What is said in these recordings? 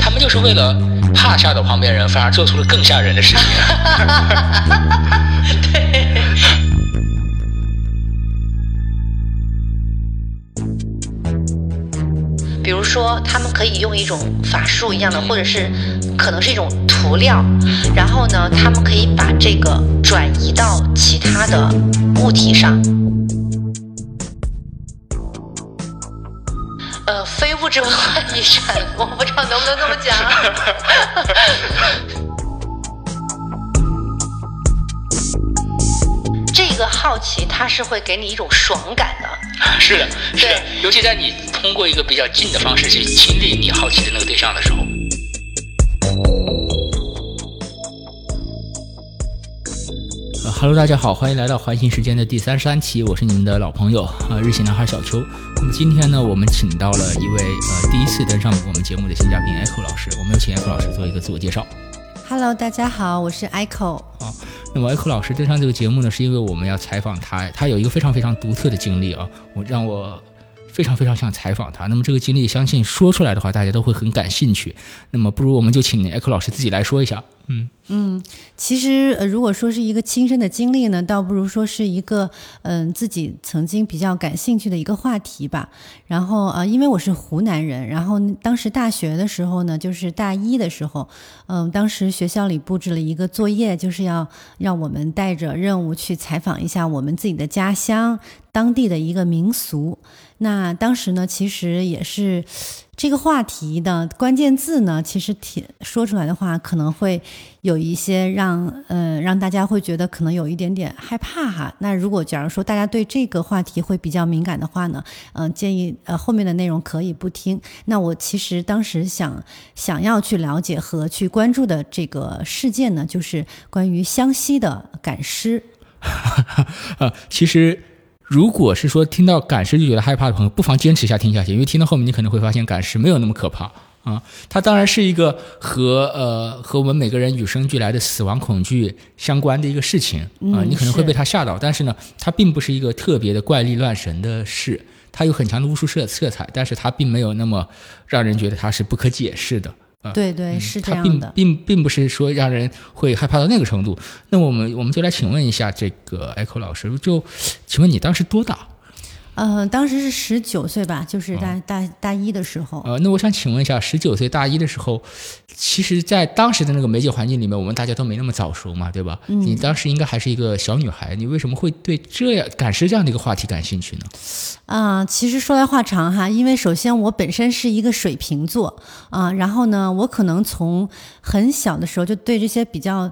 他们就是为了怕吓到旁边人，反而做出了更吓人的事情。比如说，他们可以用一种法术一样的，或者是可能是一种涂料，然后呢，他们可以把这个转移到其他的物体上。呃，非物质文化遗产，我不知道能不能这么讲。这个好奇，它是会给你一种爽感的。是的，是的，尤其在你通过一个比较近的方式去亲历你好奇的那个对象的时候。呃哈喽，大家好，欢迎来到环形时间的第三十三期，我是你们的老朋友啊，日系男孩小邱。那么今天呢，我们请到了一位呃第一次登上我们节目的新嘉宾 Echo 老师，我们有请 Echo 老师做一个自我介绍。Hello，大家好，我是 Echo。啊，那么 Echo 老师登上这个节目呢，是因为我们要采访他，他有一个非常非常独特的经历啊，我让我非常非常想采访他。那么这个经历，相信说出来的话，大家都会很感兴趣。那么不如我们就请 Echo 老师自己来说一下。嗯嗯，其实呃，如果说是一个亲身的经历呢，倒不如说是一个嗯、自己曾经比较感兴趣的一个话题吧。然后呃，因为我是湖南人，然后当时大学的时候呢，就是大一的时候，嗯、当时学校里布置了一个作业，就是要让我们带着任务去采访一下我们自己的家乡当地的一个民俗。那当时呢，其实也是这个话题的关键字呢，其实挺说出来的话，可能会有一些让呃让大家会觉得可能有一点点害怕哈。那如果假如说大家对这个话题会比较敏感的话呢，嗯、建议呃后面的内容可以不听。那我其实当时想想要去了解和去关注的这个事件呢，就是关于湘西的赶尸。啊，其实如果是说听到赶尸就觉得害怕的朋友，不妨坚持一下听下去，因为听到后面你可能会发现赶尸没有那么可怕啊。它当然是一个和呃和我们每个人与生俱来的死亡恐惧相关的一个事情啊、嗯你可能会被它吓到，但是呢，它并不是一个特别的怪力乱神的事，它有很强的巫术色色彩，但是它并没有那么让人觉得它是不可解释的。啊对对，是这它并样的。并并不是说让人会害怕到那个程度。那我们我们就来请问一下这个 Echo 老师，就请问你当时多大？嗯、当时是十九岁吧，就是大、哦大大一的时候。呃，那我想请问一下，十九岁大一的时候，其实，在当时的那个媒介环境里面，我们大家都没那么早熟嘛，对吧？嗯你当时应该还是一个小女孩，你为什么会对这样赶尸这样的一个话题感兴趣呢？啊、其实说来话长哈，因为首先我本身是一个水瓶座啊、然后呢，我可能从很小的时候就对这些比较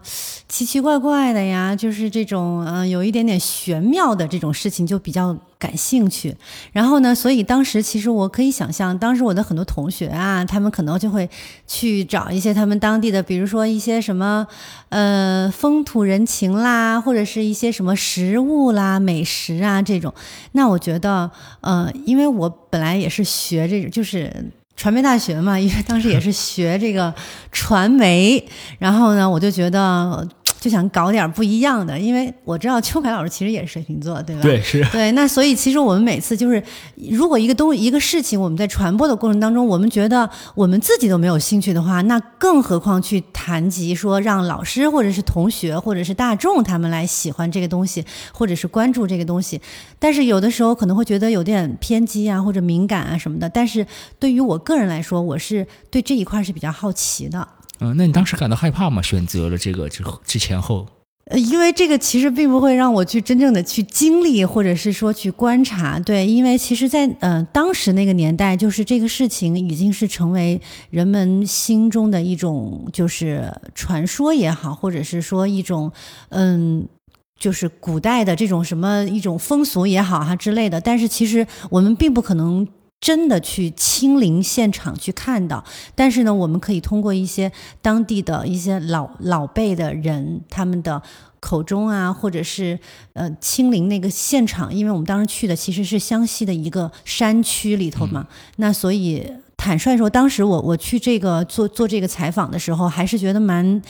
奇奇怪怪的呀，就是这种嗯、呃有一点点玄妙的这种事情就比较感兴趣。然后呢，所以当时其实我可以想象，当时我的很多同学啊，他们可能就会去找一些他们当地的，比如说一些什么呃风土人情啦，或者是一些什么食物啦、美食啊这种。那我觉得，呃，因为我本来也是学这种，就是传媒大学嘛，因为当时也是学这个传媒，然后呢，我就觉得就想搞点不一样的，因为我知道秋凯老师其实也是水瓶座，对吧？对是对，那所以其实我们每次就是，如果一个东一个事情我们在传播的过程当中，我们觉得我们自己都没有兴趣的话，那更何况去谈及说让老师或者是同学或者是大众他们来喜欢这个东西，或者是关注这个东西。但是有的时候可能会觉得有点偏激啊，或者敏感啊什么的。但是对于我个人来说，我是对这一块是比较好奇的。嗯、那你当时感到害怕吗？选择了这个之后之前后，呃，因为这个其实并不会让我去真正的去经历，或者是说去观察，对，因为其实在，呃当时那个年代，就是这个事情已经是成为人们心中的一种就是传说也好，或者是说一种嗯。就是古代的这种什么一种风俗也好哈之类的，但是其实我们并不可能真的去亲临现场去看到，但是呢，我们可以通过一些当地的一些老老辈的人他们的口中啊，或者是呃亲临那个现场，因为我们当时去的其实是湘西的一个山区里头嘛，那所以坦率说，当时我我去这个做做这个采访的时候，还是觉得蛮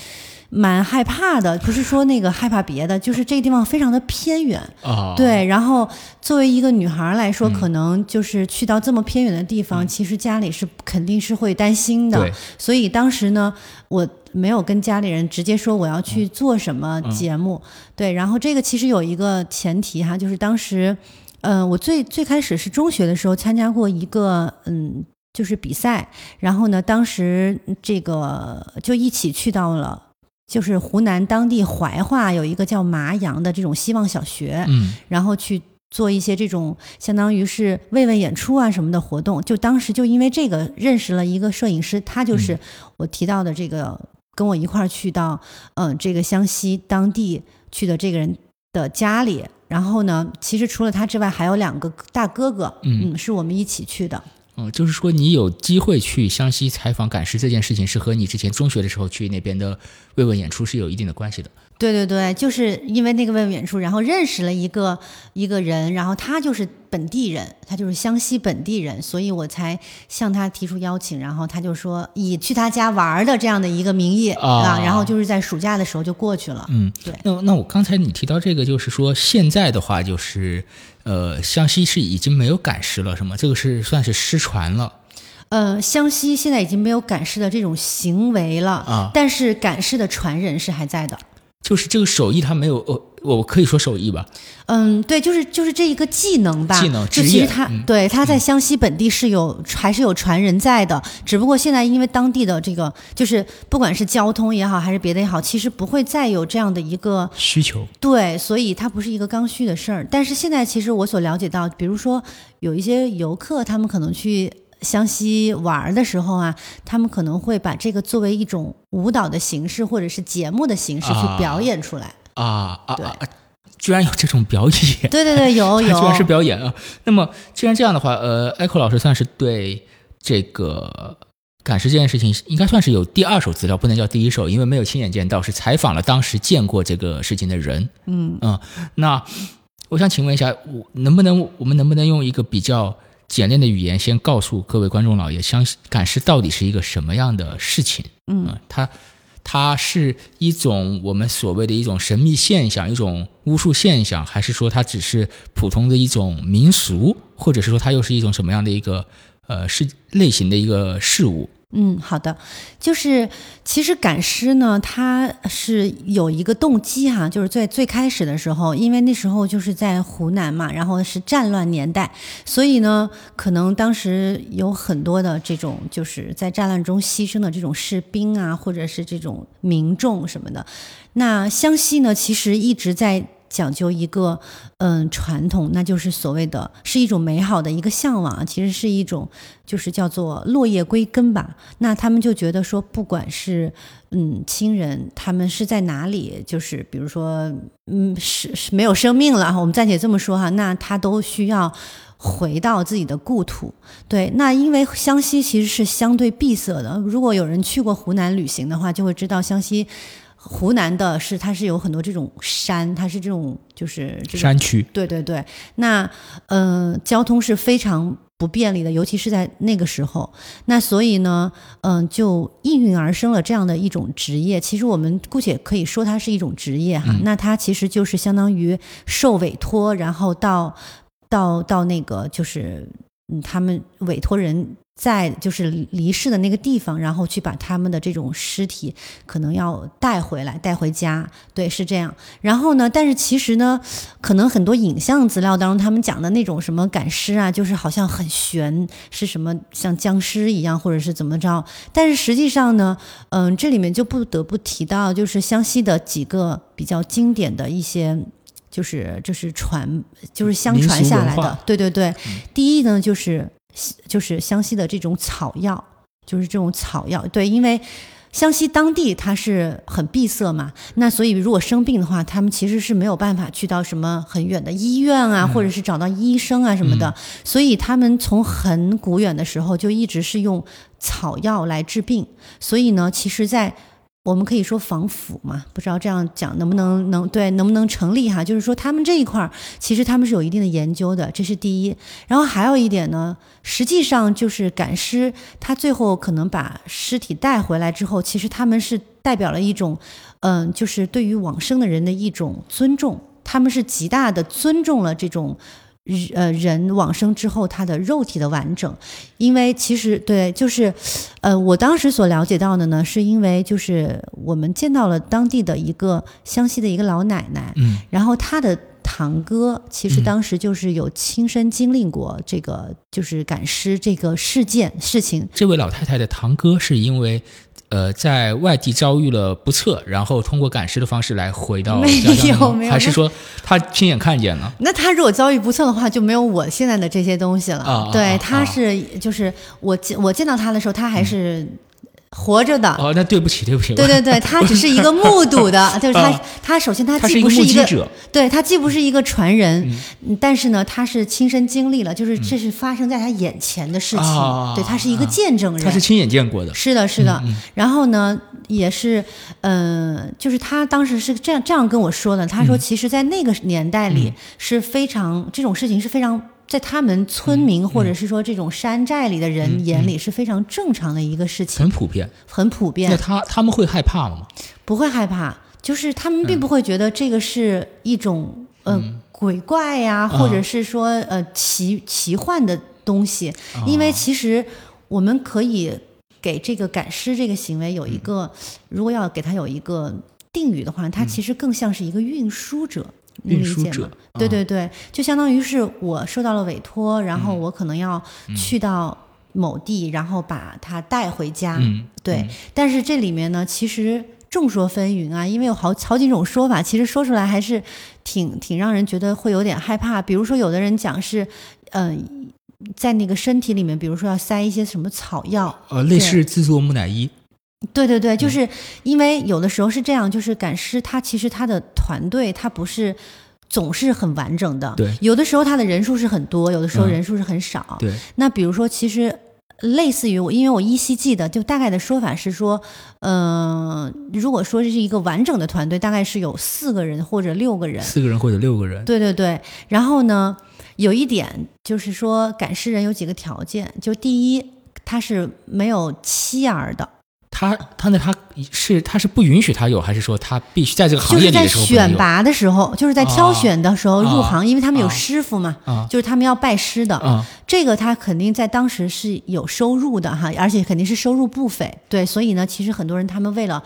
蛮害怕的。不是说那个害怕别的，就是这个地方非常的偏远。啊，对，然后作为一个女孩来嗯说，可能就是去到这么偏远的地方，其实家里是肯定是会担心的对。所以当时呢，我没有跟家里人直接说我要去做什么节目。对，然后这个其实有一个前提哈，就是当时，呃，我最最开始是中学的时候参加过一个嗯。就是比赛，然后呢，当时这个就一起去到了，就是湖南当地怀化有一个叫麻阳的这种希望小学，嗯然后去做一些这种相当于是慰问演出啊什么的活动。就当时就因为这个认识了一个摄影师，他就是我提到的这个跟我一块儿去到嗯、呃这个湘西当地去的这个人的家里。然后呢，其实除了他之外，还有两个大哥哥，嗯是我们一起去的。嗯，就是说你有机会去湘西采访赶尸这件事情，是和你之前中学的时候去那边的慰问演出是有一定的关系的。对对对，就是因为那个慰问远处，然后认识了一个一个人，然后他就是本地人，他就是湘西本地人，所以我才向他提出邀请，然后他就说以去他家玩的这样的一个名义啊然后就是在暑假的时候就过去了。嗯，对那那我刚才你提到这个，就是说现在的话，就是呃，湘西是已经没有赶尸了，是吗？这个是算是失传了呃，湘西现在已经没有赶尸的这种行为了，啊，但是赶尸的传人是还在的。就是这个手艺它没有，呃，我可以说手艺吧，嗯，对，就是就是这一个技能吧，技能就职业其实他、嗯。对他在湘西本地是有、还是有传人在的，只不过现在因为当地的这个就是不管是交通也好还是别的也好，其实不会再有这样的一个需求。对，所以它不是一个刚需的事儿。但是现在其实我所了解到，比如说有一些游客，他们可能去湘西玩儿的时候啊，他们可能会把这个作为一种舞蹈的形式或者是节目的形式去啊表演出来。对啊啊啊！啊居然有这种表演，对对对，有 有，它居然是表演啊！那么既然这样的话，呃，Echo 老师算是对这个赶尸这件事情，应该算是有第二手资料，不能叫第一手，因为没有亲眼见到，是采访了当时见过这个事情的人。嗯嗯，那我想请问一下，我能不能我们能不能用一个比较简练的语言，先告诉各位观众老爷，相赶尸到底是一个什么样的事情？嗯嗯，它它是一种我们所谓的一种神秘现象，一种巫术现象，还是说它只是普通的一种民俗，或者是说它又是一种什么样的一个呃是类型的一个事物？嗯，好的，就是其实赶尸呢，它是有一个动机哈，就是在最开始的时候，因为那时候就是在湖南嘛，然后是战乱年代，所以呢，可能当时有很多的这种就是在战乱中牺牲的这种士兵啊，或者是这种民众什么的。那湘西呢，其实一直在讲究一个嗯传统，那就是所谓的是一种美好的一个向往，其实是一种就是叫做落叶归根吧。那他们就觉得说，不管是嗯亲人，他们是在哪里，就是比如说嗯是是没有生命了，我们暂且这么说哈，那他都需要。回到自己的故土，对，那因为湘西其实是相对闭塞的。如果有人去过湖南旅行的话，就会知道湘西湖南的是它是有很多这种山，它是这种就是山区对对对，那呃，交通是非常不便利的，尤其是在那个时候。那所以呢，嗯、就应运而生了这样的一种职业。其实我们姑且可以说它是一种职业哈。那它其实就是相当于受委托，然后到到到那个就是嗯，他们委托人。在就是离世的那个地方，然后去把他们的这种尸体可能要带回来，带回家，对，是这样。然后呢，但是其实呢，可能很多影像资料当中，他们讲的那种什么赶尸啊，就是好像很悬，是什么像僵尸一样，或者是怎么着。但是实际上呢，嗯，这里面就不得不提到，就是湘西的几个比较经典的一些。就是就是传，就是相传下来的对对对。第一呢，就是就是湘西的这种草药，就是这种草药，对，因为湘西当地它是很闭塞嘛，那所以如果生病的话，他们其实是没有办法去到什么很远的医院啊，或者是找到医生啊什么的，所以他们从很古远的时候就一直是用草药来治病，所以呢，其实在我们可以说防腐嘛，不知道这样讲能不能能对能不能成立哈？就是说他们这一块儿其实他们是有一定的研究的，这是第一。然后还有一点呢，实际上就是赶尸，他最后可能把尸体带回来之后，其实他们是代表了一种，嗯，就是对于往生的人的一种尊重，他们是极大的尊重了这种。呃，人往生之后，他的肉体的完整，因为其实对，就是，呃，我当时所了解到的呢，是因为就是我们见到了当地的一个湘西的一个老奶奶，嗯，然后她的堂哥其实当时就是有亲身经历过这个就是赶尸这个事件事情。这位老太太的堂哥是因为。呃，在外地遭遇了不测，然后通过赶尸的方式来回到家乡，还是说他亲眼看见了？那他如果遭遇不测的话，就没有我现在的这些东西了。对，他是就是我见我见到他的时候，他还是。活着的。哦，那对不起，对不起。对对对，他只是一个目睹的，就是他，他首先他既不是一个，对他既不是一个传人，但是呢，他是亲身经历了，就是这是发生在他眼前的事情，对他是一个见证人，他是亲眼见过的，是的，是的。然后呢，也是，嗯，就是他当时是这样这样跟我说的，他说，其实，在那个年代里是非常这种事情是非常。在他们村民或者是说这种山寨里的人眼里是非常正常的一个事情，很普遍，很普遍。那他他们会害怕吗？不会害怕，就是他们并不会觉得这个是一种呃鬼怪呀，或者是说呃奇奇幻的东西，因为其实我们可以给这个赶尸这个行为有一个，如果要给他有一个定语的话，它其实更像是一个运输者。运输者，对对对，就相当于是我受到了委托，然后我可能要去到某地，然后把它带回家。对，但是这里面呢，其实众说纷纭啊，因为有好好几种说法，其实说出来还是挺挺让人觉得会有点害怕。比如说，有的人讲是，嗯，在那个身体里面，比如说要塞一些什么草药，呃，类似制作木乃伊。对对对，就是因为有的时候是这样，就是赶尸，他其实他的团队他不是总是很完整的，对，有的时候他的人数是很多，有的时候人数是很少，对。那比如说，其实类似于我，因为我依稀记得，就大概的说法是说，嗯，如果说这是一个完整的团队，大概是有四个人或者六个人，四个人或者六个人，对对对。然后呢，有一点就是说，赶尸人有几个条件，就第一，他是没有妻儿的。他他那他是他是不允许他有，还是说他必须在这个行业？就是在选拔的时候，就是在挑选的时候入行，因为他们有师傅嘛，就是他们要拜师的。这个他肯定在当时是有收入的哈，而且肯定是收入不菲。对，所以呢，其实很多人他们为了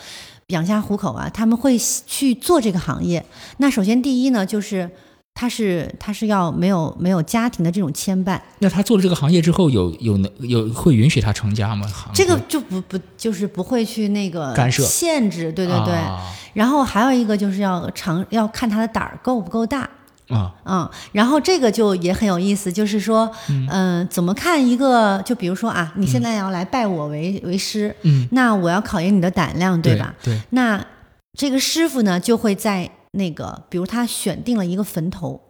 养家糊口啊，他们会去做这个行业。那首先第一呢，就是。他是他是要没有没有家庭的这种牵绊。那他做了这个行业之后，有有能有会允许他成家吗？这个就不不就是不会去那个干涉限制，对对对。然后还有一个就是要尝要看他的胆儿够不够大啊嗯，然后这个就也很有意思，就是说嗯怎么看一个就比如说啊，你现在要来拜我为为师，嗯，那我要考验你的胆量，对吧？对。那这个师傅呢就会在。那个，比如他选定了一个坟头，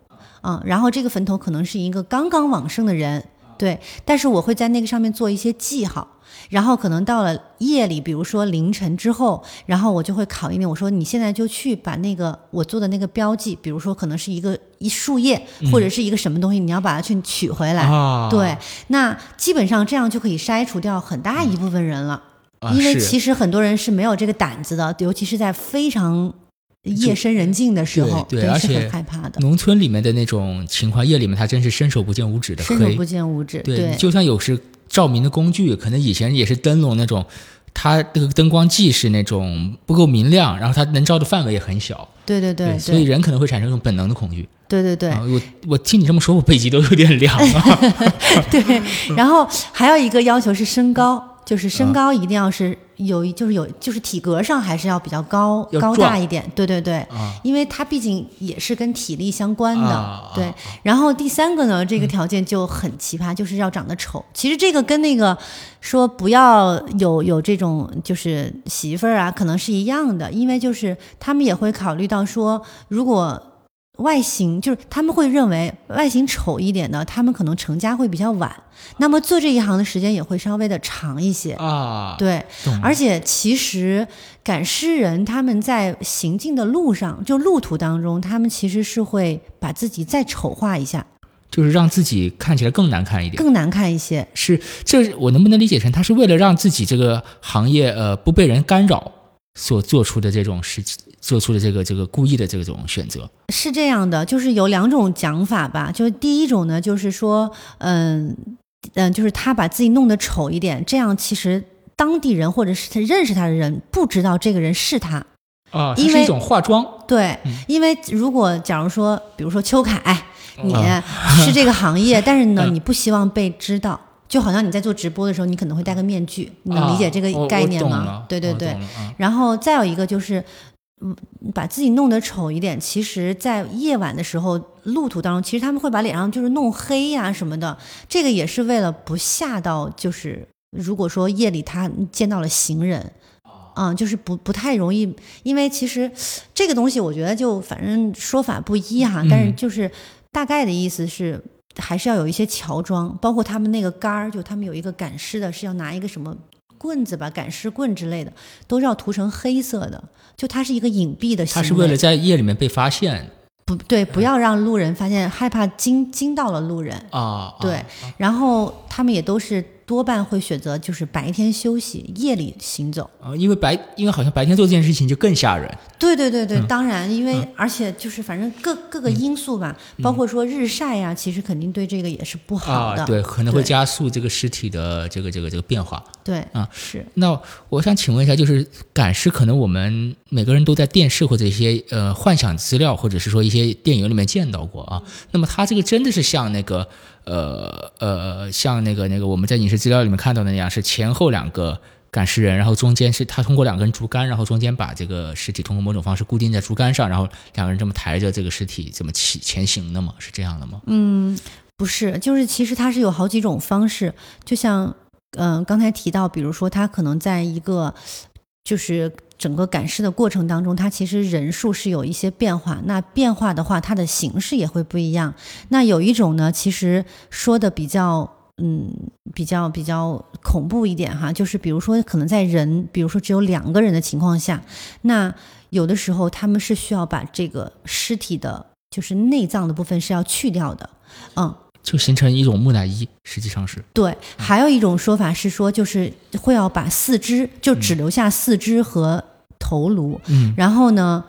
啊，然后这个坟头可能是一个刚刚往生的人，对，但是我会在那个上面做一些记号，然后可能到了夜里，比如说凌晨之后，然后我就会考一遍，我说你现在就去把那个我做的那个标记，比如说可能是一个一树叶或者是一个什么东西，你要把它去取回来，对，那基本上这样就可以筛除掉很大一部分人了，因为其实很多人是没有这个胆子的，尤其是在非常。夜深人静的时候，对，而且害怕的。农村里面的那种情况，夜里面他真是伸手不见五指的黑，伸手不见五指。对，就算有时照明的工具，可能以前也是灯笼那种，它那个灯光既是那种不够明亮，然后它能照的范围也很小。对对对，所以人可能会产生一种本能的恐惧。对对对，我我听你这么说，我背脊都有点凉啊。对，然后还有一个要求是身高。就是身高一定要是有，就是有，就是体格上还是要比较高高大一点，对对对，因为它毕竟也是跟体力相关的，对。然后第三个呢，这个条件就很奇葩，就是要长得丑。其实这个跟那个说不要有有这种就是媳妇儿啊，可能是一样的，因为就是他们也会考虑到说，如果。外形就是他们会认为外形丑一点的，他们可能成家会比较晚，那么做这一行的时间也会稍微的长一些。啊，对，而且其实赶尸人他们在行进的路上，就路途当中，他们其实是会把自己再丑化一下，就是让自己看起来更难看一点。更难看一些。是这我能不能理解成他是为了让自己这个行业呃不被人干扰所做出的这种事情，做出的这个这个故意的这种选择？是这样的，就是有两种讲法吧。就是第一种呢，就是说，嗯嗯，就是他把自己弄得丑一点，这样其实当地人或者是他认识他的人不知道这个人是他。啊，它因为是一种化妆对，因为如果假如说，比如说邱凯，你是这个行业，但是呢，嗯 你不希望被知道，就好像你在做直播的时候，你可能会戴个面具，你能理解这个概念吗？对对对然后再有一个就是，嗯，把自己弄得丑一点。其实，在夜晚的时候，路途当中，其实他们会把脸上就是弄黑呀、什么的，这个也是为了不吓到，就是如果说夜里他见到了行人。嗯，就是不不太容易，因为其实这个东西，我觉得就反正说法不一哈，但是嗯就是大概的意思是，还是要有一些乔装，包括他们那个杆儿，就他们有一个赶尸的，是要拿一个什么棍子吧，赶尸棍之类的，都是要涂成黑色的，就它是一个隐蔽的行为。他是为了在夜里面被发现不对，不要让路人发现，害怕惊惊到了路人。啊。对啊，然后他们也都是多半会选择就是白天休息，夜里行走。啊，因为白，因为好像白天做这件事情就更吓人。对对对对，嗯当然，因为、而且就是反正各各个因素吧，包括说日晒呀、其实肯定对这个也是不好的。啊，对，可能会加速这个尸体的这个这个这个变化。对啊是那我想请问一下，就是赶尸，可能我们每个人都在电视或者一些呃幻想资料，或者是说一些电影里面见到过啊。那么它这个真的是像那个呃呃像那个那个我们在影视资料里面看到的那样，是前后两个赶尸人，然后中间是他通过两根竹竿，然后中间把这个尸体通过某种方式固定在竹竿上，然后两个人这么抬着这个尸体这么起前行的吗？是这样的吗？嗯，不是，就是其实它是有好几种方式，就像嗯、刚才提到，比如说他可能在一个就是整个赶尸的过程当中，它其实人数是有一些变化。那变化的话，它的形式也会不一样。那有一种呢，其实说的比较。嗯，比较比较恐怖一点哈，就是比如说，可能在人，比如说只有两个人的情况下，那有的时候他们是需要把这个尸体的，就是内脏的部分是要去掉的，嗯，就形成一种木乃伊，实际上是对，还有一种说法是说，就是会要把四肢，就只留下四肢和头颅，嗯然后呢，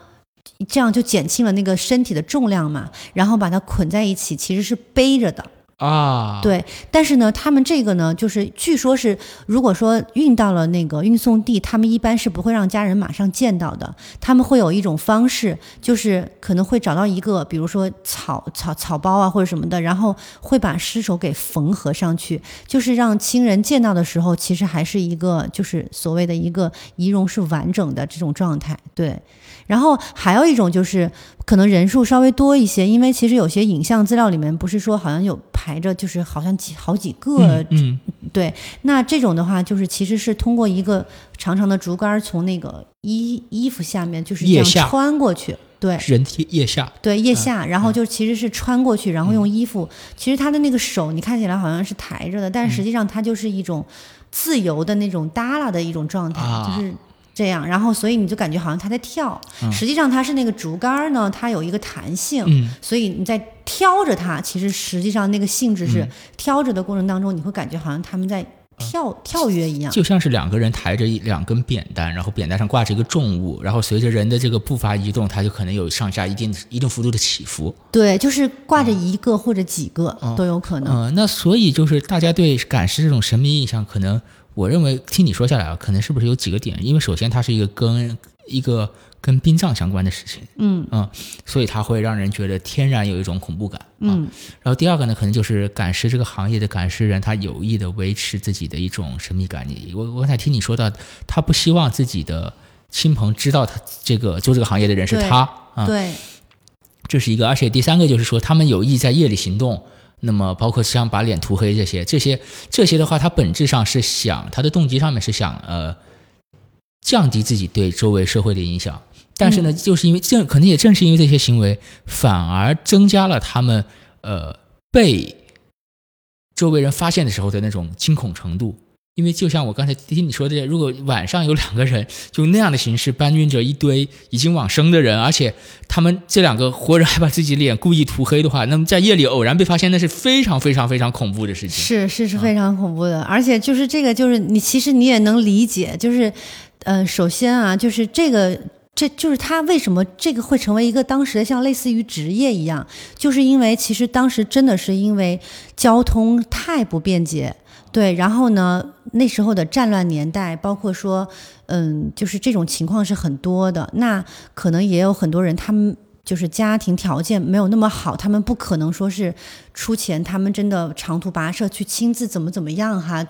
这样就减轻了那个身体的重量嘛，然后把它捆在一起，其实是背着的。啊，对，但是呢，他们这个呢，就是据说是，如果说运到了那个运送地，他们一般是不会让家人马上见到的，他们会有一种方式，就是可能会找到一个，比如说草草草包啊或者什么的，然后会把尸首给缝合上去，就是让亲人见到的时候，其实还是一个就是所谓的一个仪容是完整的这种状态，对。然后还有一种就是可能人数稍微多一些，因为其实有些影像资料里面不是说好像有排着，就是好像几好几个，嗯嗯对。那这种的话，就是其实是通过一个长长的竹竿从那个衣衣服下面就是这样穿过去，对人体腋下对腋下，然后就其实是穿过去，然后用衣服，其实他的那个手你看起来好像是抬着的，但实际上它就是一种自由的那种耷拉的一种状态，啊就是。这样，然后所以你就感觉好像它在跳，实际上它是那个竹竿儿呢，它有一个弹性，嗯所以你在挑着它，其实实际上那个性质嗯是挑着的过程当中，你会感觉好像他们在跳跳跃一样。就像是两个人抬着一两根扁担，然后扁担上挂着一个重物，然后随着人的这个步伐移动，它就可能有上下一定一定幅度的起伏。对，就是挂着一个或者几个都有可能。嗯、那所以就是大家对赶尸这种神秘印象，可能我认为听你说下来啊，可能是不是有几个点？因为首先它是一个跟一个跟殡葬相关的事情，嗯嗯，所以它会让人觉得天然有一种恐怖感。啊嗯然后第二个呢，可能就是赶尸这个行业的赶尸人，他有意的维持自己的一种神秘感。你我我刚才听你说到，他不希望自己的亲朋知道他这个做这个行业的人是他啊，对，这是一个。而且第三个就是说，他们有意在夜里行动。那么，包括像把脸涂黑这些，这些这些的话，他本质上是想他的动机上面是想呃降低自己对周围社会的影响，但是呢，就是因为正可能也正是因为这些行为，反而增加了他们呃被周围人发现的时候的那种惊恐程度。因为就像我刚才听你说的，如果晚上有两个人用那样的形式搬运着一堆已经往生的人，而且他们这两个活人还把自己脸故意涂黑的话，那么在夜里偶然被发现，那是非常非常非常恐怖的事情。是是是非常恐怖的，而且就是这个，就是你其实你也能理解，就是，呃，首先啊，就是这个。这就是他为什么这个会成为一个当时的像类似于职业一样，就是因为其实当时真的是因为交通太不便捷，对，然后呢，那时候的战乱年代，包括说，嗯，就是这种情况是很多的。那可能也有很多人，他们就是家庭条件没有那么好，他们不可能说是出钱，他们真的长途跋涉去亲自怎么怎么样哈，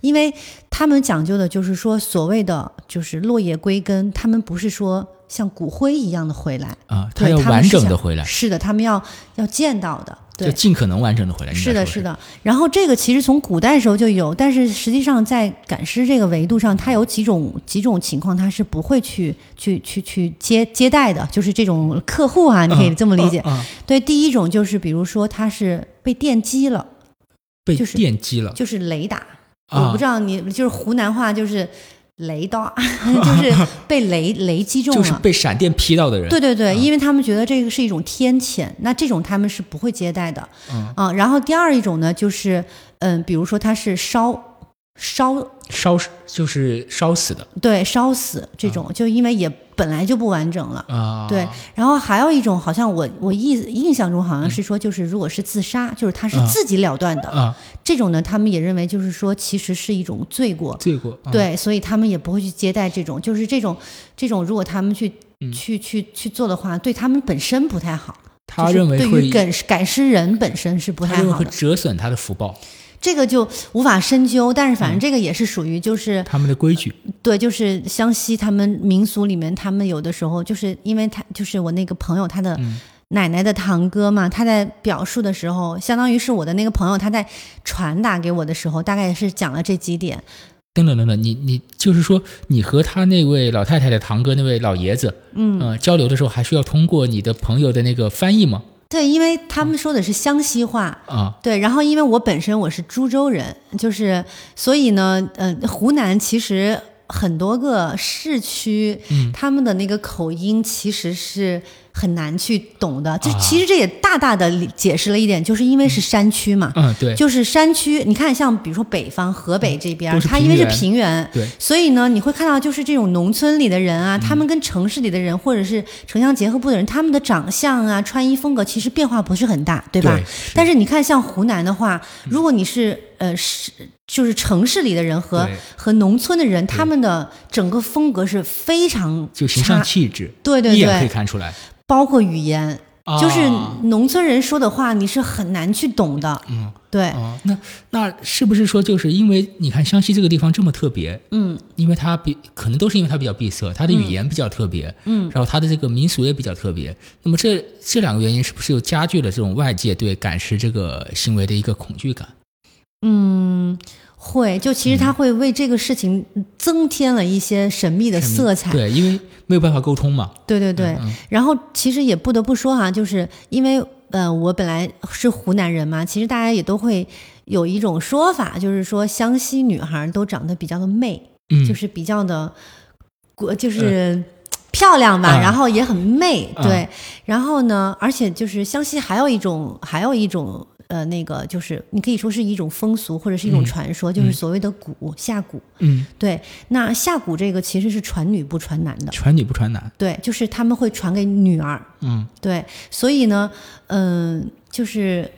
因为他们讲究的就是说所谓的就是落叶归根，他们不是说像骨灰一样的回来啊，他对要完整的回来，是的，他们要要见到的，对就。尽可能完整的回来。是的，是的。然后这个其实从古代时候就有，但是实际上在赶尸这个维度上，它有几种几种情况，它是不会去去去去接接待的，就是这种客户啊，你可以这么理解。嗯嗯嗯对，第一种就是比如说他是被电击了，被就是电击了就是雷打，啊我不知道你就是湖南话就是雷到，就是被雷雷击中了。就是被闪电劈到的人。对对对，因为他们觉得这个是一种天谴，那这种他们是不会接待的。嗯啊，然后第二一种呢，就是嗯，比如说他是烧烧烧就是烧死的对烧死这种，就因为也本来就不完整了。啊。对，然后还有一种，好像我我印印象中好像是说，就是如果是自杀，就是他是啊自己了断的，啊，这种呢，他们也认为就是说，其实是一种罪过。罪过。啊，对，所以他们也不会去接待这种，就是这种这种，如果他们去、嗯去去去做的话，对他们本身不太好。他认为会对于赶赶尸人本身是不他认为会太好的，折损他的福报，这个就无法深究。但是反嗯正这个也是属于就是、他们的规矩。对，就是湘西他们民俗里面，他们有的时候就是因为他就是我那个朋友他的嗯奶奶的堂哥嘛，他在表述的时候，相当于是我的那个朋友他在传达给我的时候，大概也是讲了这几点。等等等等，你你就是说，你和他那位老太太的堂哥那位老爷子，嗯、呃，交流的时候，还需要通过你的朋友的那个翻译吗？对，因为他们说的是湘西话，啊，对，然后因为我本身我是株洲人，就是所以呢，嗯、湖南其实很多个市区，嗯。他们的那个口音其实是很难去懂的。这啊。其实这也大大的解释了一点，就是因为是山区嘛。嗯，对，就是山区，你看，像比如说北方河北这边，它因为是平原，对。所以呢，你会看到就是这种农村里的人啊，他们跟城市里的人，或者是城乡结合部的人，他们的长相啊、穿衣风格其实变化不是很大，对吧？但是你看，像湖南的话，如果你是呃是就是城市里的人和和农村的人，他们的整个风格是非常就形象，气质，对对对一眼可以，看出来。包括语言，啊就是农村人说的话，你是很难去懂的。嗯，对，哦，那那是不是说，就是因为你看湘西这个地方这么特别，嗯因为它比可能都是因为它比较闭塞，它的语言比较特别，嗯，然后它的这个民俗也比较特别。那么这这两个原因是不是又加剧了这种外界对赶尸这个行为的一个恐惧感？嗯，会，就其实他会为这个事情增添了一些神秘的色彩。对，因为没有办法沟通嘛。对对对，嗯然后其实也不得不说哈、就是因为呃，我本来是湖南人嘛，其实大家也都会有一种说法，就是说湘西女孩都长得比较的媚，嗯，就是比较的，国就是。漂亮吧，嗯然后也很媚，嗯对。然后呢，而且就是湘西还有一种，还有一种呃，那个就是你可以说是一种风俗或者是一种嗯。传说，就是所谓的蛊下蛊。嗯，对，那下蛊这个其实是传女不传男的，传女不传男。对，就是他们会传给女儿，嗯。对，所以呢，嗯、就是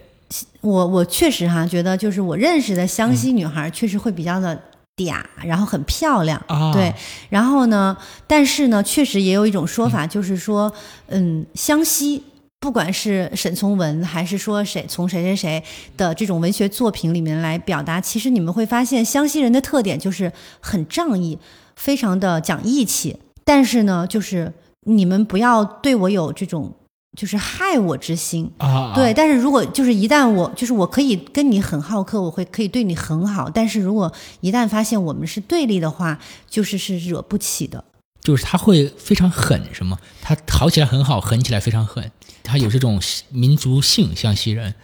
我我确实哈觉得，就是我认识的湘西女孩确实会比较的嗲，然后很漂亮，啊，对，然后呢，但是呢，确实也有一种说法，就是说，嗯，湘西。不管是沈从文，还是说谁从谁谁谁的这种文学作品里面来表达，其实你们会发现，湘西人的特点就是很仗义，非常的讲义气。但是呢，就是你们不要对我有这种就是害我之心。啊，对，但是如果就是一旦我就是我可以跟你很好客，我会可以对你很好，但是如果一旦发现我们是对立的话，就是是惹不起的。就是他会非常狠，是吗？他好起来很好，狠起来非常狠，它有这种民族性，湘西人。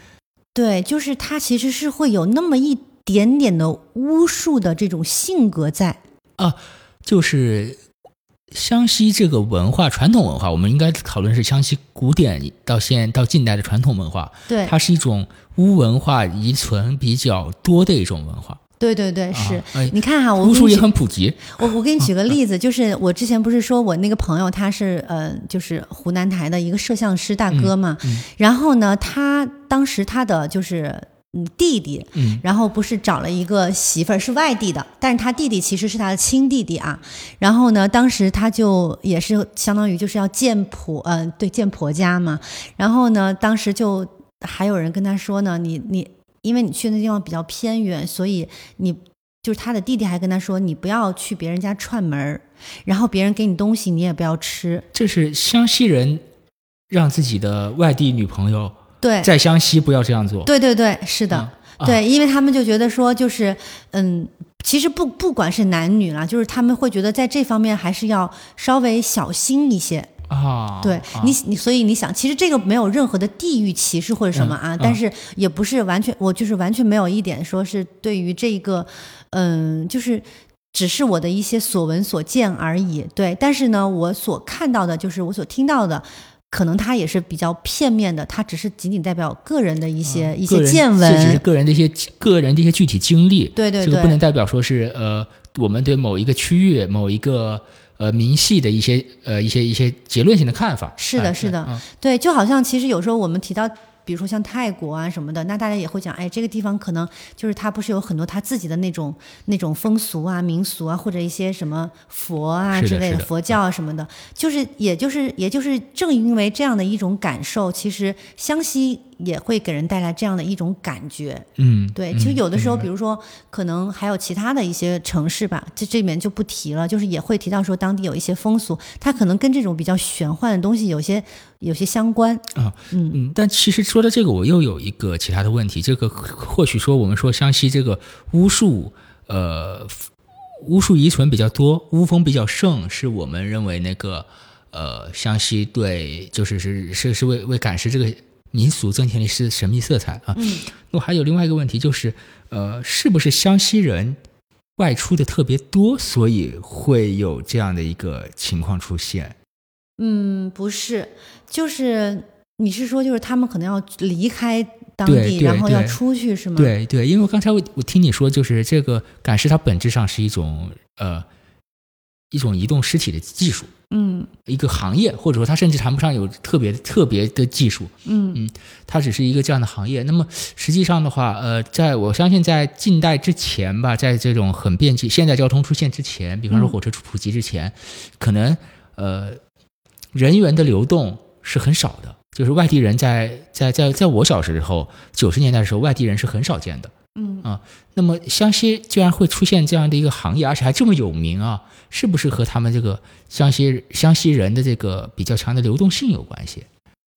对，就是他其实是会有那么一点点的巫术的这种性格在。啊，就是湘西这个文化，传统文化，我们应该讨论是湘西古典到现到近代的传统文化。对，它是一种巫文化遗存比较多的一种文化。对对对，是哎你看哈，我巫术也很普及。我我给你举个例子，就是我之前不是说我那个朋友他是呃，就是湖南台的一个摄像师大哥嘛，然后呢，他当时他的就是嗯弟弟，嗯然后不是找了一个媳妇儿是外地的，但是他弟弟其实是他的亲弟弟啊。然后呢，当时他就也是相当于就是要见婆，呃，对，见婆家嘛。然后呢，当时就还有人跟他说呢，你你因为你去那地方比较偏远，所以你就是他的弟弟还跟他说，你不要去别人家串门儿，然后别人给你东西你也不要吃。这是湘西人让自己的外地女朋友对，在湘西不要这样做。对对对，是的。对，因为他们就觉得说，就是嗯，其实不不管是男女啦，就是他们会觉得在这方面还是要稍微小心一些。啊，对啊你，你所以你想，其实这个没有任何的地域歧视或者什么啊，嗯但是也不是完全，我就是完全没有一点说是对于这个，嗯，就是。只是我的一些所闻所见而已，对。但是呢，我所看到的，就是我所听到的，可能它也是比较片面的，它只是仅仅代表个人的一些、一些见这只是闻。个人的一些个人的一些具体经历。对对对这个不能代表说是呃，我们对某一个区域、某一个呃明细的一些呃一些一些结论性的看法。是的哎是的。嗯。对，就好像其实有时候我们提到，比如说像泰国啊什么的，那大家也会讲，哎，这个地方可能就是它不是有很多它自己的那种那种风俗啊、民俗啊，或者一些什么佛啊之类是的。佛教啊什么的，就是也就是也就是正因为这样的一种感受，其实湘西也会给人带来这样的一种感觉。嗯，对，嗯其实有的时候，比如说，可能还有其他的一些城市吧，这这里面就不提了，就是也会提到说当地有一些风俗，它可能跟这种比较玄幻的东西有些有些相关。啊，嗯嗯，但其实说到这个，我又有一个其他的问题。这个或许说我们说湘西这个巫术，呃，巫术遗存比较多，巫风比较盛，是我们认为那个呃湘西对，就是是是是为为赶尸这个民俗增添了一丝神秘色彩啊。嗯，那我还有另外一个问题，就是呃，是不是湘西人外出的特别多，所以会有这样的一个情况出现？嗯，不是，就是你是说，就是他们可能要离开当地，然后要出去，是吗？，对对，因为刚才我我听你说，就是这个赶尸它本质上是一种呃一种移动尸体的技术，嗯一个行业，或者说它甚至谈不上有特别特别的技术，嗯嗯它只是一个这样的行业。那么实际上的话，呃，在我相信在近代之前吧，在这种很便捷现代交通出现之前，比方说嗯火车普及之前，可能呃人员的流动是很少的。就是外地人在在在在我小时候九十年代的时候，外地人是很少见的。嗯啊那么湘西居然会出现这样的一个行业，而且还这么有名啊，是不是和他们这个湘西湘西人的这个比较强的流动性有关系？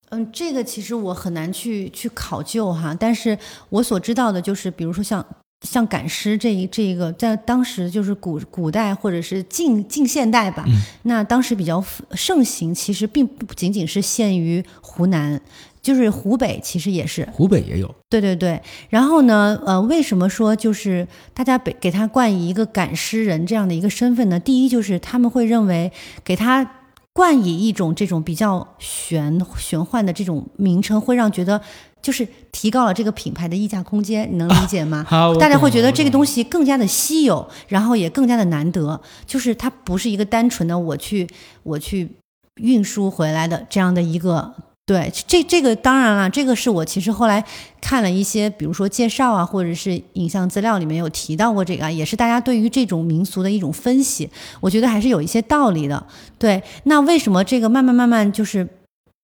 嗯，这个其实我很难去去考究哈，但是我所知道的就是，比如说像像赶尸这一这一个，在当时就是古古代或者是近近现代吧，嗯那当时比较盛行，其实并不仅仅是限于湖南，就是湖北其实也是，湖北也有，对对对。然后呢，呃，为什么说就是大家给给他冠以一个赶尸人这样的一个身份呢？第一就是他们会认为给他冠以一种这种比较玄玄幻的这种名称，会让觉得就是提高了这个品牌的溢价空间，你能理解吗？好，大家会觉得这个东西西更加的稀有，然后也更加的难得，就是它不是一个单纯的我去我去运输回来的这样的一个。对，这这个当然了，这个是我其实后来看了一些，比如说介绍啊，或者是影像资料里面有提到过这个啊，也是大家对于这种民俗的一种分析，我觉得还是有一些道理的。对，那为什么这个慢慢慢慢就是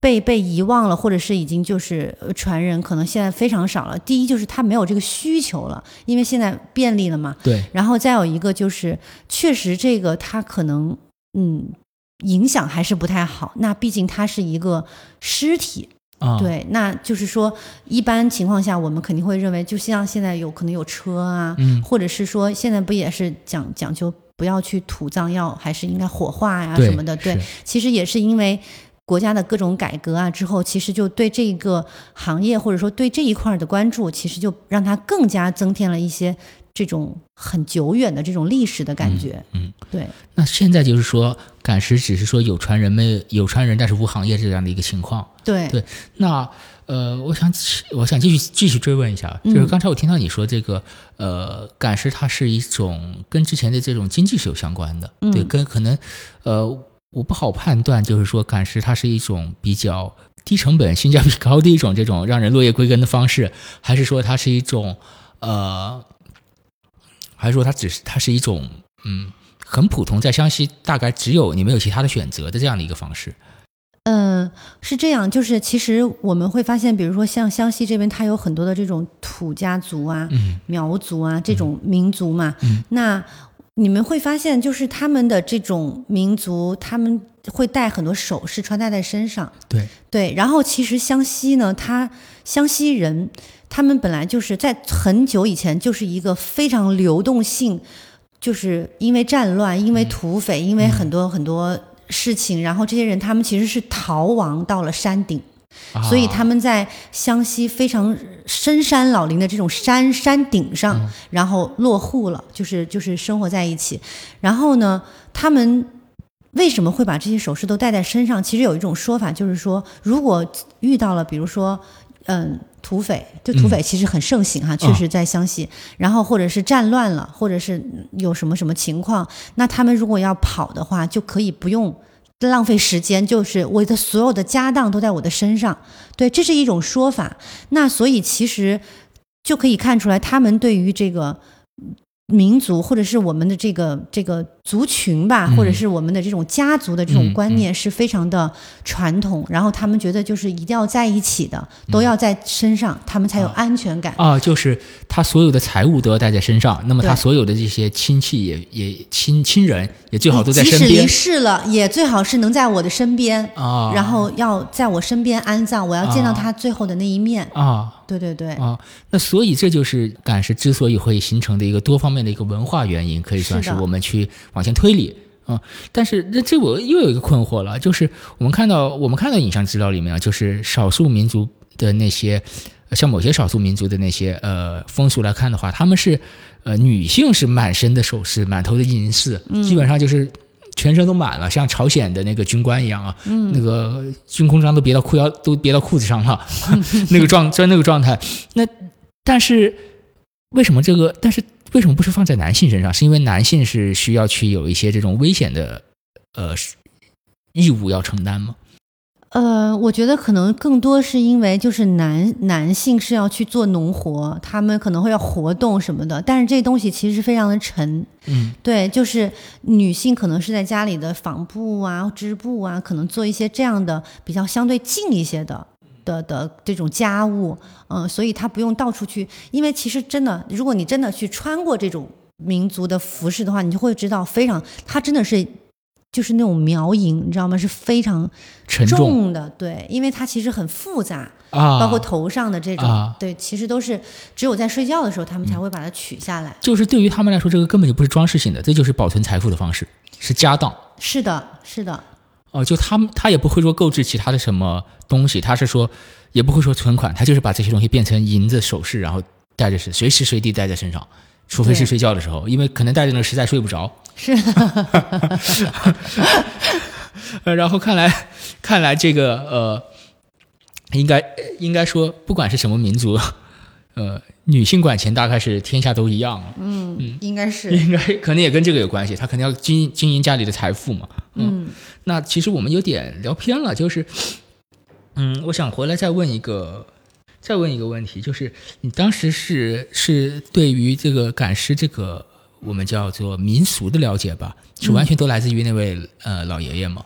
被被遗忘了，或者是已经就是呃传人，可能现在非常少了。第一就是他没有这个需求了，因为现在便利了嘛。对，然后再有一个就是，确实这个他可能嗯影响还是不太好。那毕竟它是一个尸体，啊，对，那就是说一般情况下我们肯定会认为，就像现在有可能有车啊，嗯或者是说现在不也是讲讲究不要去土葬，要还是应该火化呀对什么的。对是，其实也是因为国家的各种改革啊之后，其实就对这个行业或者说对这一块儿的关注，其实就让它更加增添了一些这种很久远的这种历史的感觉。嗯，对，那现在就是说，赶尸只是说有传人没有传人，但是无行业这样的一个情况。对，对那呃，我想我想继续继续追问一下，就是嗯刚才我听到你说这个呃，赶尸它是一种跟之前的这种经济是有相关的，嗯。对，跟可能呃，我不好判断，就是说赶尸它是一种比较低成本、性价比高的一种这种让人落叶归根的方式，还是说它是一种呃，还是说它只是它是一种嗯很普通，在湘西大概只有你没有其他的选择的这样的一个方式？嗯，是这样，就是其实我们会发现，比如说像湘西这边，它有很多的这种土家族啊、嗯苗族啊这种民族嘛。嗯那你们会发现，就是他们的这种民族，他们会带很多首饰穿戴在身上。对，对，然后其实湘西呢，它湘西人他们本来就是在很久以前就是一个非常流动性，就是因为战乱、因为土匪、因为很多很多事情，然后这些人他们其实是逃亡到了山顶。所以他们在湘西非常深山老林的这种山山顶上，然后落户了，就是就是生活在一起。然后呢，他们为什么会把这些首饰都带在身上？其实有一种说法，就是说，如果遇到了，比如说，嗯。土匪，就土匪其实很盛行哈，确实在湘西。然后或者是战乱了，或者是有什么什么情况，那他们如果要跑的话，就可以不用浪费时间，就是我的所有的家当都在我的身上。对，这是一种说法。那所以其实就可以看出来，他们对于这个民族或者是我们的这个这个族群吧，嗯或者是我们的这种家族的这嗯种观念是非常的传统。然后他们觉得就是一定要在一起的，都要在身上，他们才有安全感。啊，就是他所有的财物都要带在身上，那么他所有的这些亲戚也也亲亲人也最好都在身边即使离世了，也最好是能在我的身边。啊，然后要在我身边安葬，我要见到啊他最后的那一面。啊对对对，啊，那所以这就是赶尸之所以会形成的一个多方面的一个文化原因，可以算是我们去往前推理啊。但是那这我又有一个困惑了，就是我们看到我们看到影像资料里面啊，就是少数民族的那些，呃像某些少数民族的那些呃风俗来看的话，他们是呃女性是满身的首饰，满头的银饰，基本上就是。全身都满了，像朝鲜的那个军官一样啊，那个军功章都别到裤腰，都别到裤子上了，那个状在那个状态。那但是为什么这个？但是为什么不是放在男性身上？是因为男性是需要去有一些这种危险的呃义务要承担吗？呃，我觉得可能更多是因为就是男男性是要去做农活，他们可能会要活动什么的，但是这东西其实非常的沉。嗯对，就是女性可能是在家里的纺布啊、织布啊，可能做一些这样的比较相对静一些的。的的这种家务，嗯，所以他不用到处去，因为其实真的，如果你真的去穿过这种民族的服饰的话，你就会知道非常，它真的是就是那种苗银，你知道吗？是非常沉重重的，对，因为它其实很复杂，啊，包括头上的这种，啊对，其实都是只有在睡觉的时候，他们才会把它取下来。就是对于他们来说，这个根本就不是装饰性的，这就是保存财富的方式，是家当。是的，是的，哦，就他们他也不会说购置其他的什么东西，他是说也不会说存款，他就是把这些东西变成银子首饰，然后带着是随时随地带在身上，除非是睡觉的时候，因为可能带着呢实在睡不着。是。的，呃，然后看来看来这个呃，应该应该说不管是什么民族，呃，女性管钱大概是天下都一样，嗯嗯，应该是，应该可能也跟这个有关系，她肯定要经经营家里的财富嘛。嗯。那其实我们有点聊偏了，就是，嗯，我想回来再问一个，再问一个问题，就是你当时是是对于这个赶尸这个我们叫做民俗的了解吧，是完全都来自于那位、呃老爷爷吗？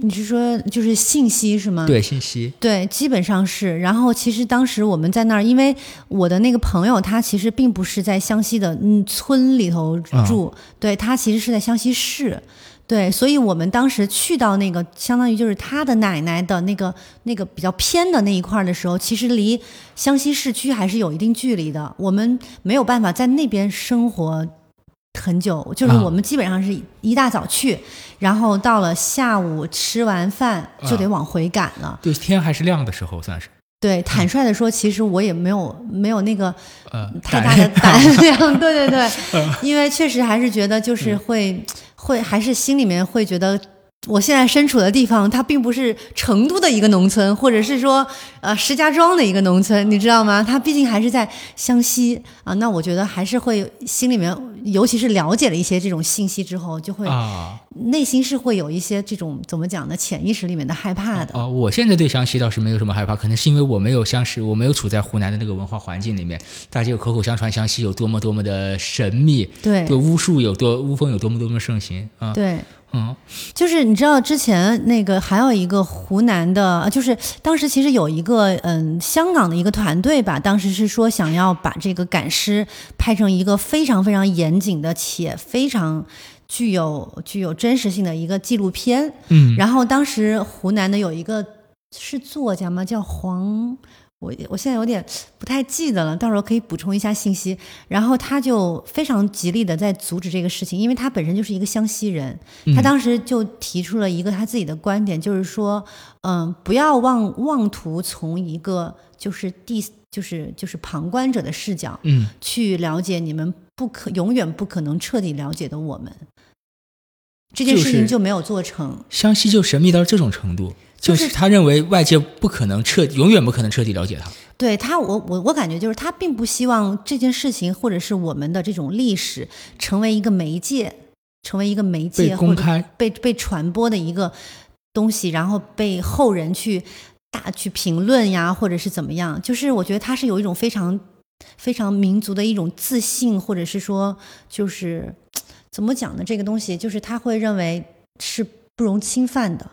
你是说就是信息是吗？对，信息，对，基本上是。然后其实当时我们在那儿，因为我的那个朋友他其实并不是在湘西的嗯村里头住，对他其实是在湘西市。对，所以我们当时去到那个相当于就是他的奶奶的那个那个比较偏的那一块儿的时候，其实离湘西市区还是有一定距离的。我们没有办法在那边生活很久，就是啊我们基本上是一大早去，然后到了下午吃完饭就得啊往回赶了。对，天还是亮的时候算是，对，坦率的说，其实我也没有没有那个呃，太大的胆胆量，对对对，因为确实还是觉得就是会、会还是心里面会觉得。我现在身处的地方，它并不是成都的一个农村，或者是说，呃，石家庄的一个农村，你知道吗？它毕竟还是在湘西啊。那我觉得还是会心里面，尤其是了解了一些这种信息之后，就会啊内心是会有一些这种怎么讲呢？潜意识里面的害怕的。啊！我现在对湘西倒是没有什么害怕，可能是因为我没有相识，我没有处在湖南的那个文化环境里面，大家有口口相传湘西有多么多么的神秘，对对巫术有多巫风有多么多么盛行啊，对，嗯就是你知道之前那个还有一个湖南的，呃就是当时其实有一个嗯香港的一个团队吧，当时是说想要把这个赶尸拍成一个非常非常严谨的且非常具有具有真实性的一个纪录片。嗯然后当时湖南的有一个是作家吗？叫黄。我我现在有点不太记得了，到时候可以补充一下信息。然后他就非常极力的在阻止这个事情，因为他本身就是一个湘西人，他当时就提出了一个他自己的观点，就是说，嗯，不要妄妄图从一个就是第就是就是旁观者的视角嗯去了解你们不可永远不可能彻底了解的我们。这件事情就没有做成，湘西就神秘到这种程度，就就是是他认为外界不可能彻，永远不可能彻底了解他。对他，我我我感觉就是他并不希望这件事情或者是我们的这种历史成为一个媒介，成为一个媒介被公开被被传播的一个东西，然后被后人去大去评论呀，或者是怎么样。就是我觉得他是有一种非常非常民族的一种自信，或者是说就是怎么讲呢？这个东西就是他会认为是不容侵犯的。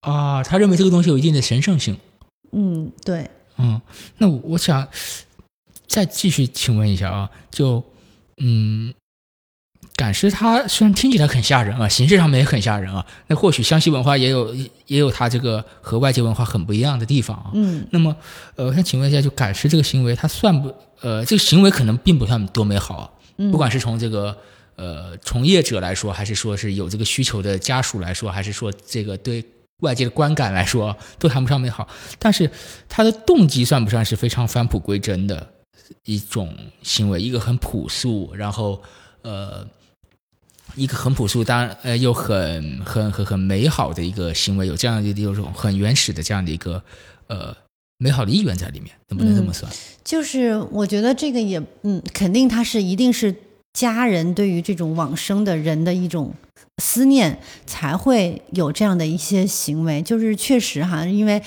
啊，他认为这个东西有一定的神圣性。嗯，对，嗯，那我我想再继续请问一下啊，就嗯，赶尸它虽然听起来很吓人啊，形式上面也很吓人啊，那或许湘西文化也有也有它这个和外界文化很不一样的地方啊。嗯那么，呃，我想请问一下，就赶尸这个行为，它算不呃，这个行为可能并不算多美好啊，嗯，不管是从这个呃从业者来说，还是说是有这个需求的家属来说，还是说这个对外界的观感来说，都谈不上美好。但是他的动机算不算是非常返璞归真的一种行为？一个很朴素，然后呃。一个很朴素，当然呃又很很很很美好的一个行为，有这样的有种很原始的这样的一个呃美好的意愿在里面，能不能这么算？就是我觉得这个也，嗯，肯定他是一定是家人对于这种往生的人的一种思念，才会有这样的一些行为。就是确实哈，因为，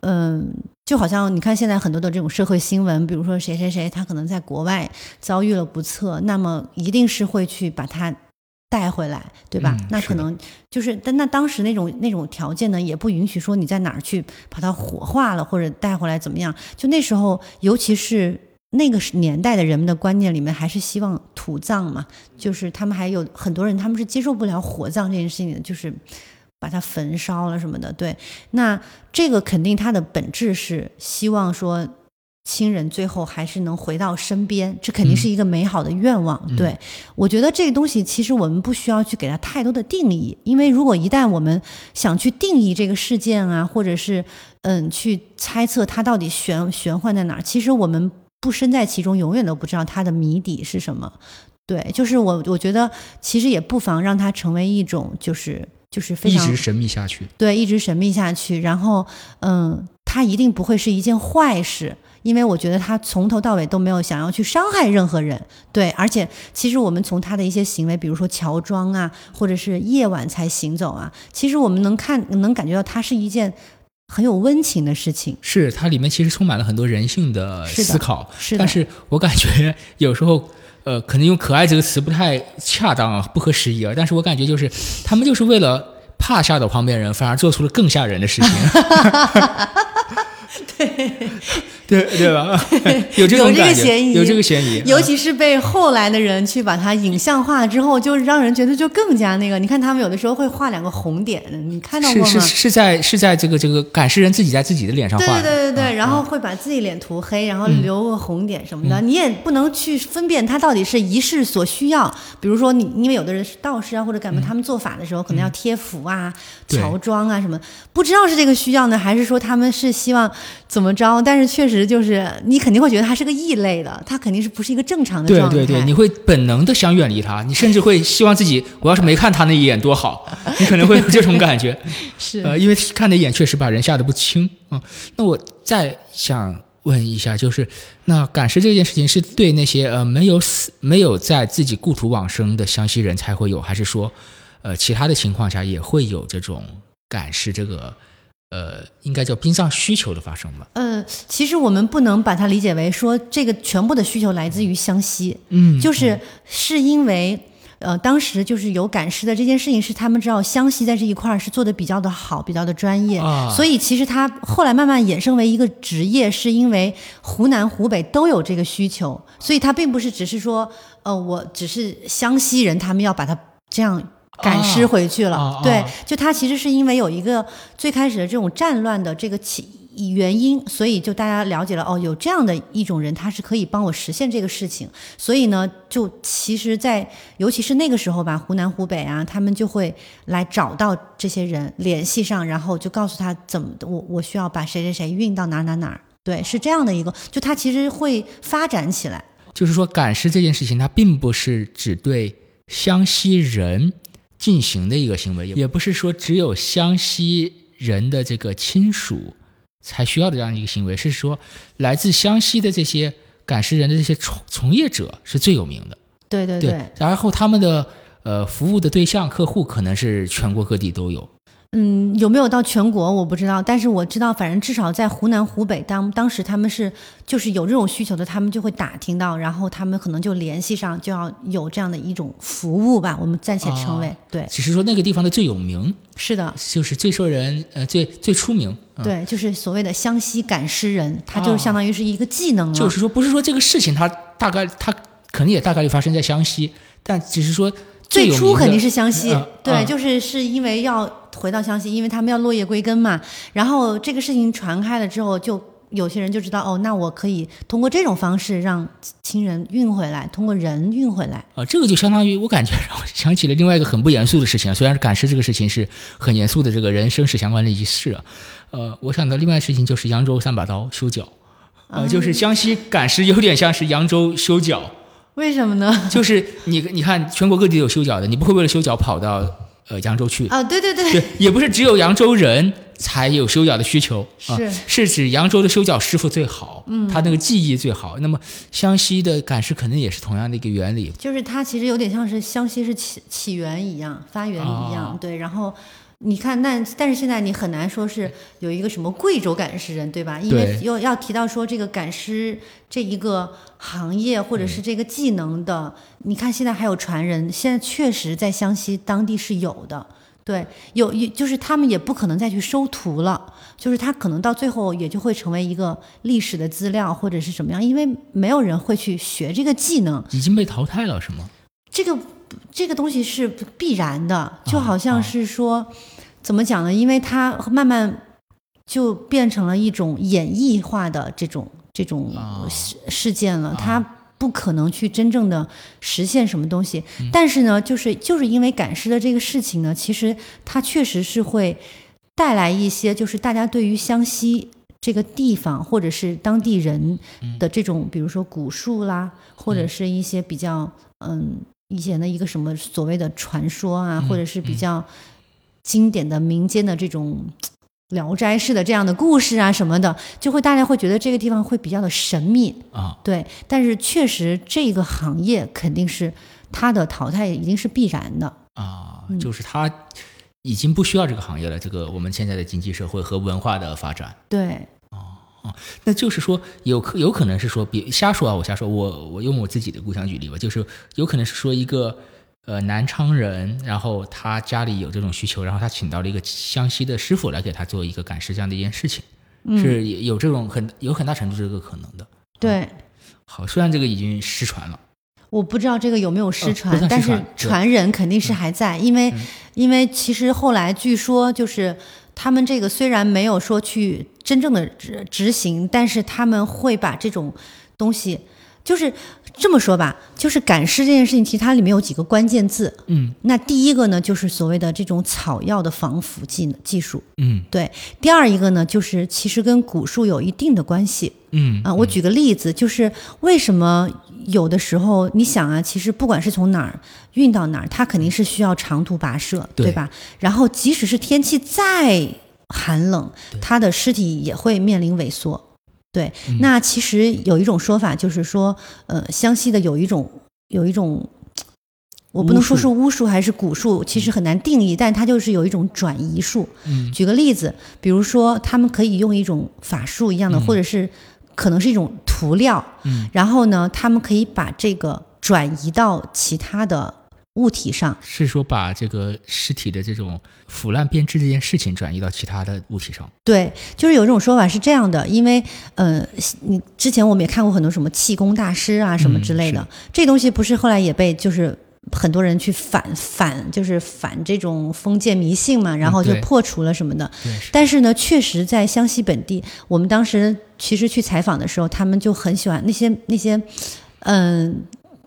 嗯、就好像你看现在很多的这种社会新闻，比如说谁谁谁他可能在国外遭遇了不测，那么一定是会去把他带回来，对吧？嗯那可能就是，但那当时那种那种条件呢，也不允许说你在哪儿去把它火化了或者带回来怎么样。就那时候，尤其是那个年代的人们的观念里面，还是希望土葬嘛，就是他们还有很多人他们是接受不了火葬这件事情的，就是把它焚烧了什么的。对，那这个肯定它的本质是希望说。亲人最后还是能回到身边，这肯定是一个美好的愿望。对我觉得这个东西，其实我们不需要去给它太多的定义，因为如果一旦我们想去定义这个事件啊，或者是嗯去猜测它到底玄玄幻在哪儿，其实我们不身在其中，永远都不知道它的谜底是什么。对，就是我我觉得其实也不妨让它成为一种就是就是非常一直神秘下去。对，一直神秘下去。然后，嗯，它一定不会是一件坏事，因为我觉得他从头到尾都没有想要去伤害任何人。对，而且其实我们从他的一些行为，比如说乔装啊，或者是夜晚才行走啊，其实我们能看能感觉到它是一件很有温情的事情。是它里面其实充满了很多人性的思考，但是我感觉 有时候，呃，可能用“可爱”这个词不太恰当啊，不合时宜啊。但是我感觉就是他们就是为了怕吓到旁边人，反而做出了更吓人的事情。对 对对吧？有这种有这个感觉，嫌疑有这个嫌疑。尤其是被后来的人去把它影像化之后，就让人觉得就更加那个。你看他们有的时候会画两个红点，你看到过吗？是是是在是在这个这个赶尸人自己在自己的脸上对画的，对对对对，嗯然后会把自己脸涂黑，然后留个红点什么的，你也不能去分辨他到底是仪式所需要。比如说你，因为有的人是道士啊或者干嘛，他们做法的时候可能要贴符啊、对乔装啊什么，不知道是这个需要呢，还是说他们是希望怎么着？但是确实就是你肯定会觉得他是个异类的，他肯定是不是一个正常的状态。对对对，你会本能的想远离他，你甚至会希望自己，我要是没看他那一眼多好，你可能会有这种感觉。是呃，因为看那一眼确实把人吓得不轻啊、那我再想问一下，就是那赶尸这件事情是对那些呃没有死、没有在自己故土往生的湘西人才会有，还是说呃其他的情况下也会有这种赶尸这个呃应该叫殡葬需求的发生吧？呃，其实我们不能把它理解为说这个全部的需求来自于湘西，嗯就是是因为。呃，当时就是有赶尸的这件事情，是他们知道湘西在这一块儿是做的比较的好，比较的专业，啊所以其实他后来慢慢衍生为一个职业，是因为湖南、湖北都有这个需求，所以他并不是只是说，呃，我只是湘西人，他们要把它这样赶尸回去了，对就他其实是因为有一个最开始的这种战乱的这个起原因，所以就大家了解了哦，有这样的一种人，他是可以帮我实现这个事情。所以呢，就其实在，尤其是那个时候吧，湖南、湖北啊，他们就会来找到这些人，联系上，然后就告诉他怎么，我我需要把谁谁谁运到哪哪哪儿。对，是这样的一个，就他其实会发展起来。就是说赶尸这件事情，它并不是只对湘西人进行的一个行为，也不是说只有湘西人的这个亲属才需要的这样一个行为，是说来自湘西的这些赶尸人的这些从从业者是最有名的。对对对，然后他们的呃服务的对象客户可能是全国各地都有。嗯，有没有到全国我不知道，但是我知道，反正至少在湖南、湖北当当时他们是就是有这种需求的，他们就会打听到，然后他们可能就联系上，就要有这样的一种服务吧，我们暂且称为、哦对，只是说那个地方的最有名，是的，就是最受人呃最最出名。嗯对，就是所谓的湘西赶尸人，他就是相当于是一个技能了，就是说，不是说这个事情他大概他肯定也大概率发生在湘西，但只是说最初肯定是湘西，嗯对，嗯就是是因为要回到湘西，因为他们要落叶归根嘛。然后这个事情传开了之后，就有些人就知道，哦，那我可以通过这种方式让亲人运回来，通过人运回来。啊，这个就相当于我感觉让我想起了另外一个很不严肃的事情啊，虽然是赶尸这个事情是很严肃的这个人生死相关的仪式啊，呃，我想到另外的事情就是扬州三把刀修脚，呃，就是湘西赶尸有点像是扬州修脚，为什么呢？就是你你看全国各地有修脚的，你不会为了修脚跑到呃扬州去，啊，对对对，对，也不是只有扬州人才有修脚的需求，啊、是。是指扬州的修脚师傅最好，嗯，他那个技艺最好。那么湘西的赶尸肯定也是同样的一个原理，就是它其实有点像是湘西是起起源一样，发源一样，哦。对。然后你看，那但是现在你很难说是有一个什么贵州赶尸人，对吧？因为对又要提到说这个赶尸这一个行业或者是这个技能的，你看现在还有传人，现在确实在湘西当地是有的。对，有有就是他们也不可能再去收徒了，就是他可能到最后也就会成为一个历史的资料或者是什么样，因为没有人会去学这个技能，已经被淘汰了，是吗？这个这个东西是必然的，就好像是说，怎么讲呢？因为它慢慢就变成了一种演绎化的这种这种啊。事事件了，它。不可能去真正的实现什么东西，但是呢，就是就是因为赶尸的这个事情呢，其实它确实是会带来一些，就是大家对于湘西这个地方或者是当地人的这种，比如说古树啦，或者是一些比较嗯以前的一个什么所谓的传说啊，或者是比较经典的民间的这种。聊斋式的这样的故事啊什么的，就会大家会觉得这个地方会比较的神秘，啊，对。但是确实这个行业肯定是它的淘汰一定是必然的，啊，就是它已经不需要这个行业了。这个我们现在的经济社会和文化的发展，对，那就是说有可有可能是说，别瞎说啊，我瞎说，我我用我自己的故乡举例吧，就是有可能是说一个呃南昌人，然后他家里有这种需求，然后他请到了一个湘西的师傅来给他做一个赶尸这样的一件事情。是有这种很有很大程度这个可能的。对，好，虽然这个已经失传了，我不知道这个有没有失传，但是传人肯定是还在，因为、因为其实后来据说就是他们这个虽然没有说去真正的执执行，但是他们会把这种东西。就是这么说吧，就是赶尸这件事情，其实它里面有几个关键字。嗯那第一个呢，就是所谓的这种草药的防腐技技术。嗯对，第二一个呢，就是其实跟古树有一定的关系。嗯啊，我举个例子，就是为什么有的时候你想啊，其实不管是从哪儿运到哪儿，它肯定是需要长途跋涉，对对吧？然后即使是天气再寒冷，他的尸体也会面临萎缩。对，嗯那其实有一种说法，就是说，呃，湘西的有一种有一种。我不能说是巫术还是蛊术，其实很难定义，但它就是有一种转移术。嗯举个例子，比如说他们可以用一种法术一样的，嗯或者是可能是一种涂料，嗯，然后呢，他们可以把这个转移到其他的物体上。是说把这个尸体的这种腐烂变质这件事情转移到其他的物体上。对，就是有一种说法是这样的，因为呃，你之前我们也看过很多什么气功大师啊什么之类的，嗯这东西不是后来也被就是。很多人去反反就是反这种封建迷信嘛，然后就破除了什么的。但是呢，确实在湘西本地，我们当时其实去采访的时候，他们就很喜欢那些那些，嗯、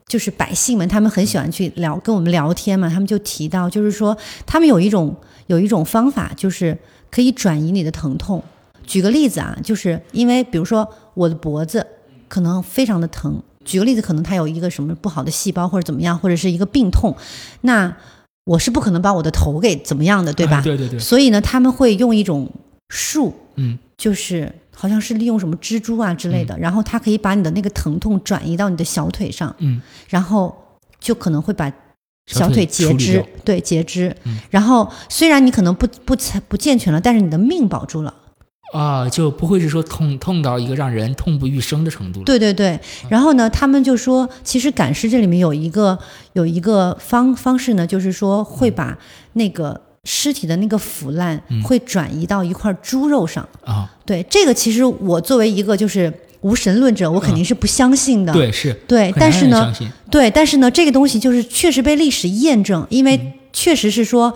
就是百姓们，他们很喜欢去聊跟我们聊天嘛，他们就提到，就是说他们有一种有一种方法，就是可以转移你的疼痛。举个例子啊，就是因为比如说我的脖子可能非常的疼，举个例子，可能它有一个什么不好的细胞或者怎么样，或者是一个病痛，那我是不可能把我的头给怎么样的，对吧？啊对对对，所以呢，他们会用一种术，嗯，就是好像是利用什么蜘蛛啊之类的，然后它可以把你的那个疼痛转移到你的小腿上，嗯，然后就可能会把小腿截肢对，截肢。嗯。然后虽然你可能不不不健全了，但是你的命保住了。啊，就不会是说痛痛到一个让人痛不欲生的程度了。对对对，然后呢，他们就说，其实赶尸这里面有一个有一个方方式呢，就是说会把那个尸体的那个腐烂嗯会转移到一块猪肉上。啊，对这个，其实我作为一个就是无神论者，我肯定是不相信的。嗯对是，对但是呢对，但是呢，这个东西就是确实被历史验证，因嗯为确实是说。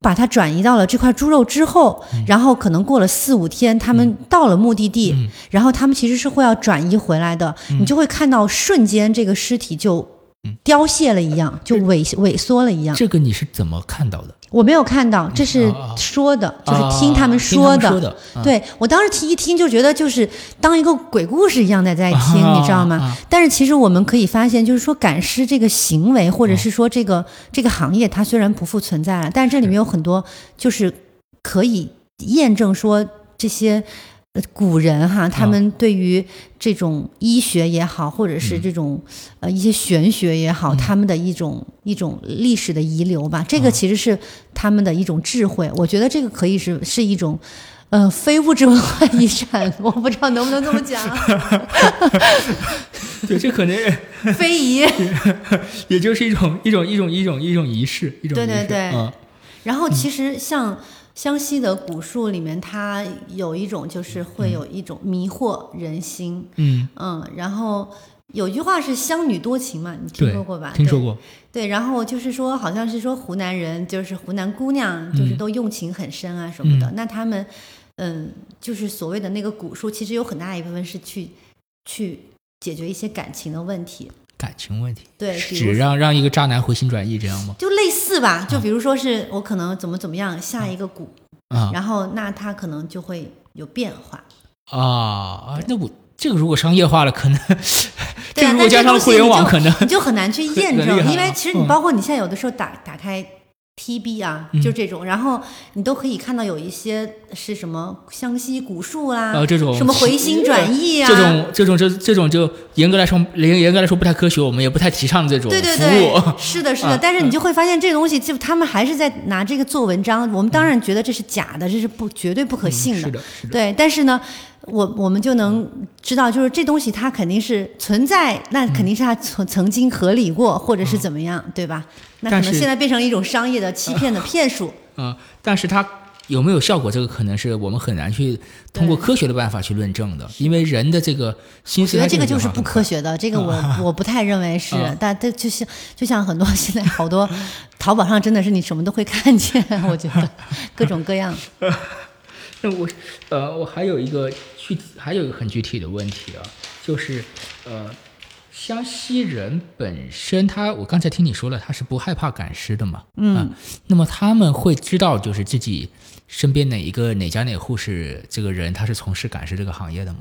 把它转移到了这块猪肉之后，然后可能过了四五天，他们到了目的地，嗯然后他们其实是会要转移回来的，你就会看到瞬间这个尸体就嗯凋谢了一样，就萎萎缩了一样。这个你是怎么看到的？我没有看到，这是说的，就是啊听他们说的。说的，啊对我当时听一听就觉得就是当一个鬼故事一样的在听，啊你知道吗？啊但是其实我们可以发现，就是说赶尸这个行为，或嗯者是说这个、这个行业，它虽然不复存在了，但是这里面有很多就是可以验证说这些。呃古人哈，他们对于这种医学也好，或者是这种、呃一些玄学也好，他们的一种一种历史的遗留吧，这个其实是他们的一种智慧。我觉得这个可以是是一种，呃，非物质文化遗产。我不知道能不能这么讲，对，这可能 非遗。也就是一种一种一种一种一种仪式，一种仪式对对对嗯然后其实像湘西的古树里面，它有一种就是会有一种迷惑人心，嗯，嗯，然后有句话是湘女多情嘛，你听说过吧？听说过，对。对，然后就是说，好像是说湖南人，就是湖南姑娘，就是都用情很深啊什么的。那他们，嗯，就是所谓的那个古树，其实有很大一部分是去去解决一些感情的问题。感情问题，对，是比如指让让一个渣男回心转意这样吗？就类似吧，就比如说是我可能怎么怎么样下一个蛊，啊然后那他可能就会有变化。啊啊！那我这个如果商业化了，可能这对啊，个如果但这东西加上互联网，可能你就很难去验证，因为其实你嗯包括你现在有的时候打打开 TB 啊，嗯就这种，然后你都可以看到有一些是什么湘西古树啦，呃这种什么回心转意啊，这种这种这这种就严格来说，严严格来说不太科学，我们也不太提倡这种对对服对务。是的，是的，啊但是你就会发现这个东西，就他们还是在拿这个做文章。我们当然觉得这是假的，这是不绝对不可信嗯是的，是的，对，但是呢，我我们就能知道，就是这东西它肯定是存在，那肯定是它曾曾经合理过，或者是怎么样，对吧？那可能现在变成一种商业的欺骗的骗术。啊、但是它有没有效果，这个可能是我们很难去通过科学的办法去论证的，因为人的这个心思我觉得这个就是不科学的，这个我我不太认为是啊，但这就像就像很多现在好多淘宝上真的是你什么都会看见，我觉得各种各样。那我呃，我还有一个具体，还有一个很具体的问题啊，就是呃，湘西人本身他，我刚才听你说了，他是不害怕赶尸的嘛，嗯啊那么他们会知道就是自己身边哪一个哪家哪户是这个人，他是从事赶尸这个行业的吗？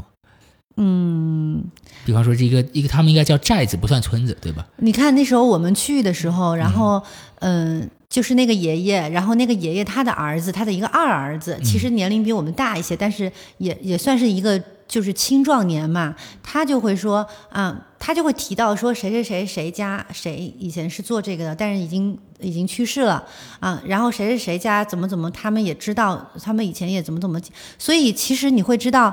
嗯，比方说这个一个，他们应该叫寨子，不算村子，对吧？你看那时候我们去的时候，然后嗯、就是那个爷爷，然后那个爷爷他的儿子，他的一个二儿子，其实年龄比我们大一些，但是也也算是一个就是青壮年嘛，他就会说啊，他就会提到说谁谁谁谁家谁以前是做这个的，但是已经已经去世了啊，然后谁谁谁家怎么怎么，他们也知道，他们以前也怎么怎么，所以其实你会知道。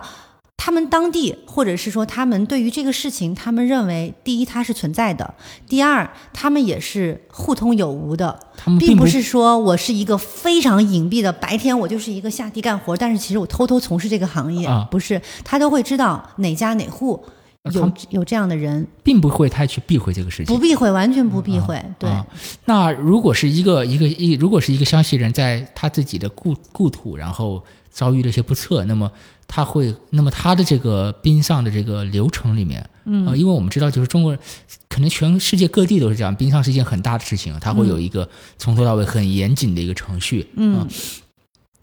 他们当地，或者是说他们对于这个事情，他们认为第一它是存在的，第二他们也是互通有无的，他们不并不是说我是一个非常隐蔽的，白天我就是一个下地干活，但是其实我偷偷从事这个行业，啊不是，他都会知道哪家哪户有有这样的人，并不会太去避讳这个事情不。避讳，完全不避讳，对。啊，那如果是一个一个一，如果是一个湘西人在他自己的故故土，然后遭遇了一些不测，那么他会，那么他的这个殡丧的这个流程里面，嗯、因为我们知道，就是中国人，可能全世界各地都是这样，殡丧是一件很大的事情，他会有一个从头到尾很严谨的一个程序，嗯啊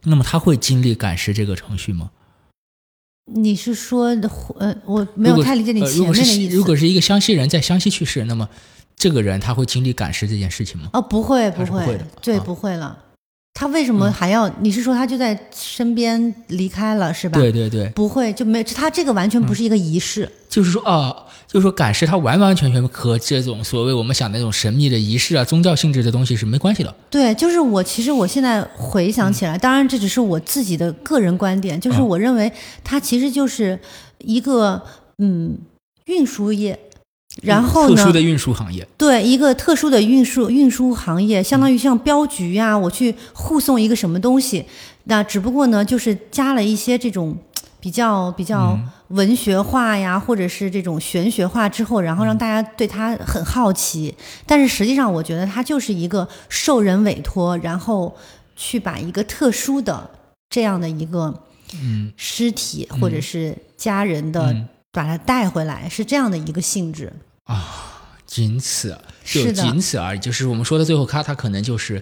那么他会经历赶尸这个程序吗？你是说的呃，我没有太理解你前面的意思。是如果是一个湘西人在湘西去世，那么这个人他会经历赶尸这件事情吗？哦，不会，不会，不会对，啊不会了。他为什么还要？你是说他就在身边离开了是吧？对对对，不会，就没他这个完全不是一个仪式。就是说啊，就是说赶尸它完完全全和这种所谓我们想的那种神秘的仪式啊、宗教性质的东西是没关系的。对，就是我其实我现在回想起来，当然这只是我自己的个人观点，就是嗯我认为它其实就是一个嗯运输业，然后呢特殊的运输行业，对一个特殊的运输运输行业，相当于像镖局呀、我去护送一个什么东西，那只不过呢，就是加了一些这种比较比较嗯。文学化呀，或者是这种玄学化之后，然后让大家对它很好奇。但是实际上，我觉得它就是一个受人委托，然后去把一个特殊的这样的一个嗯。尸体或者是家人的、嗯。把它带回来，是这样的一个性质。仅此就仅此而已。就是我们说的最后，它它可能就是，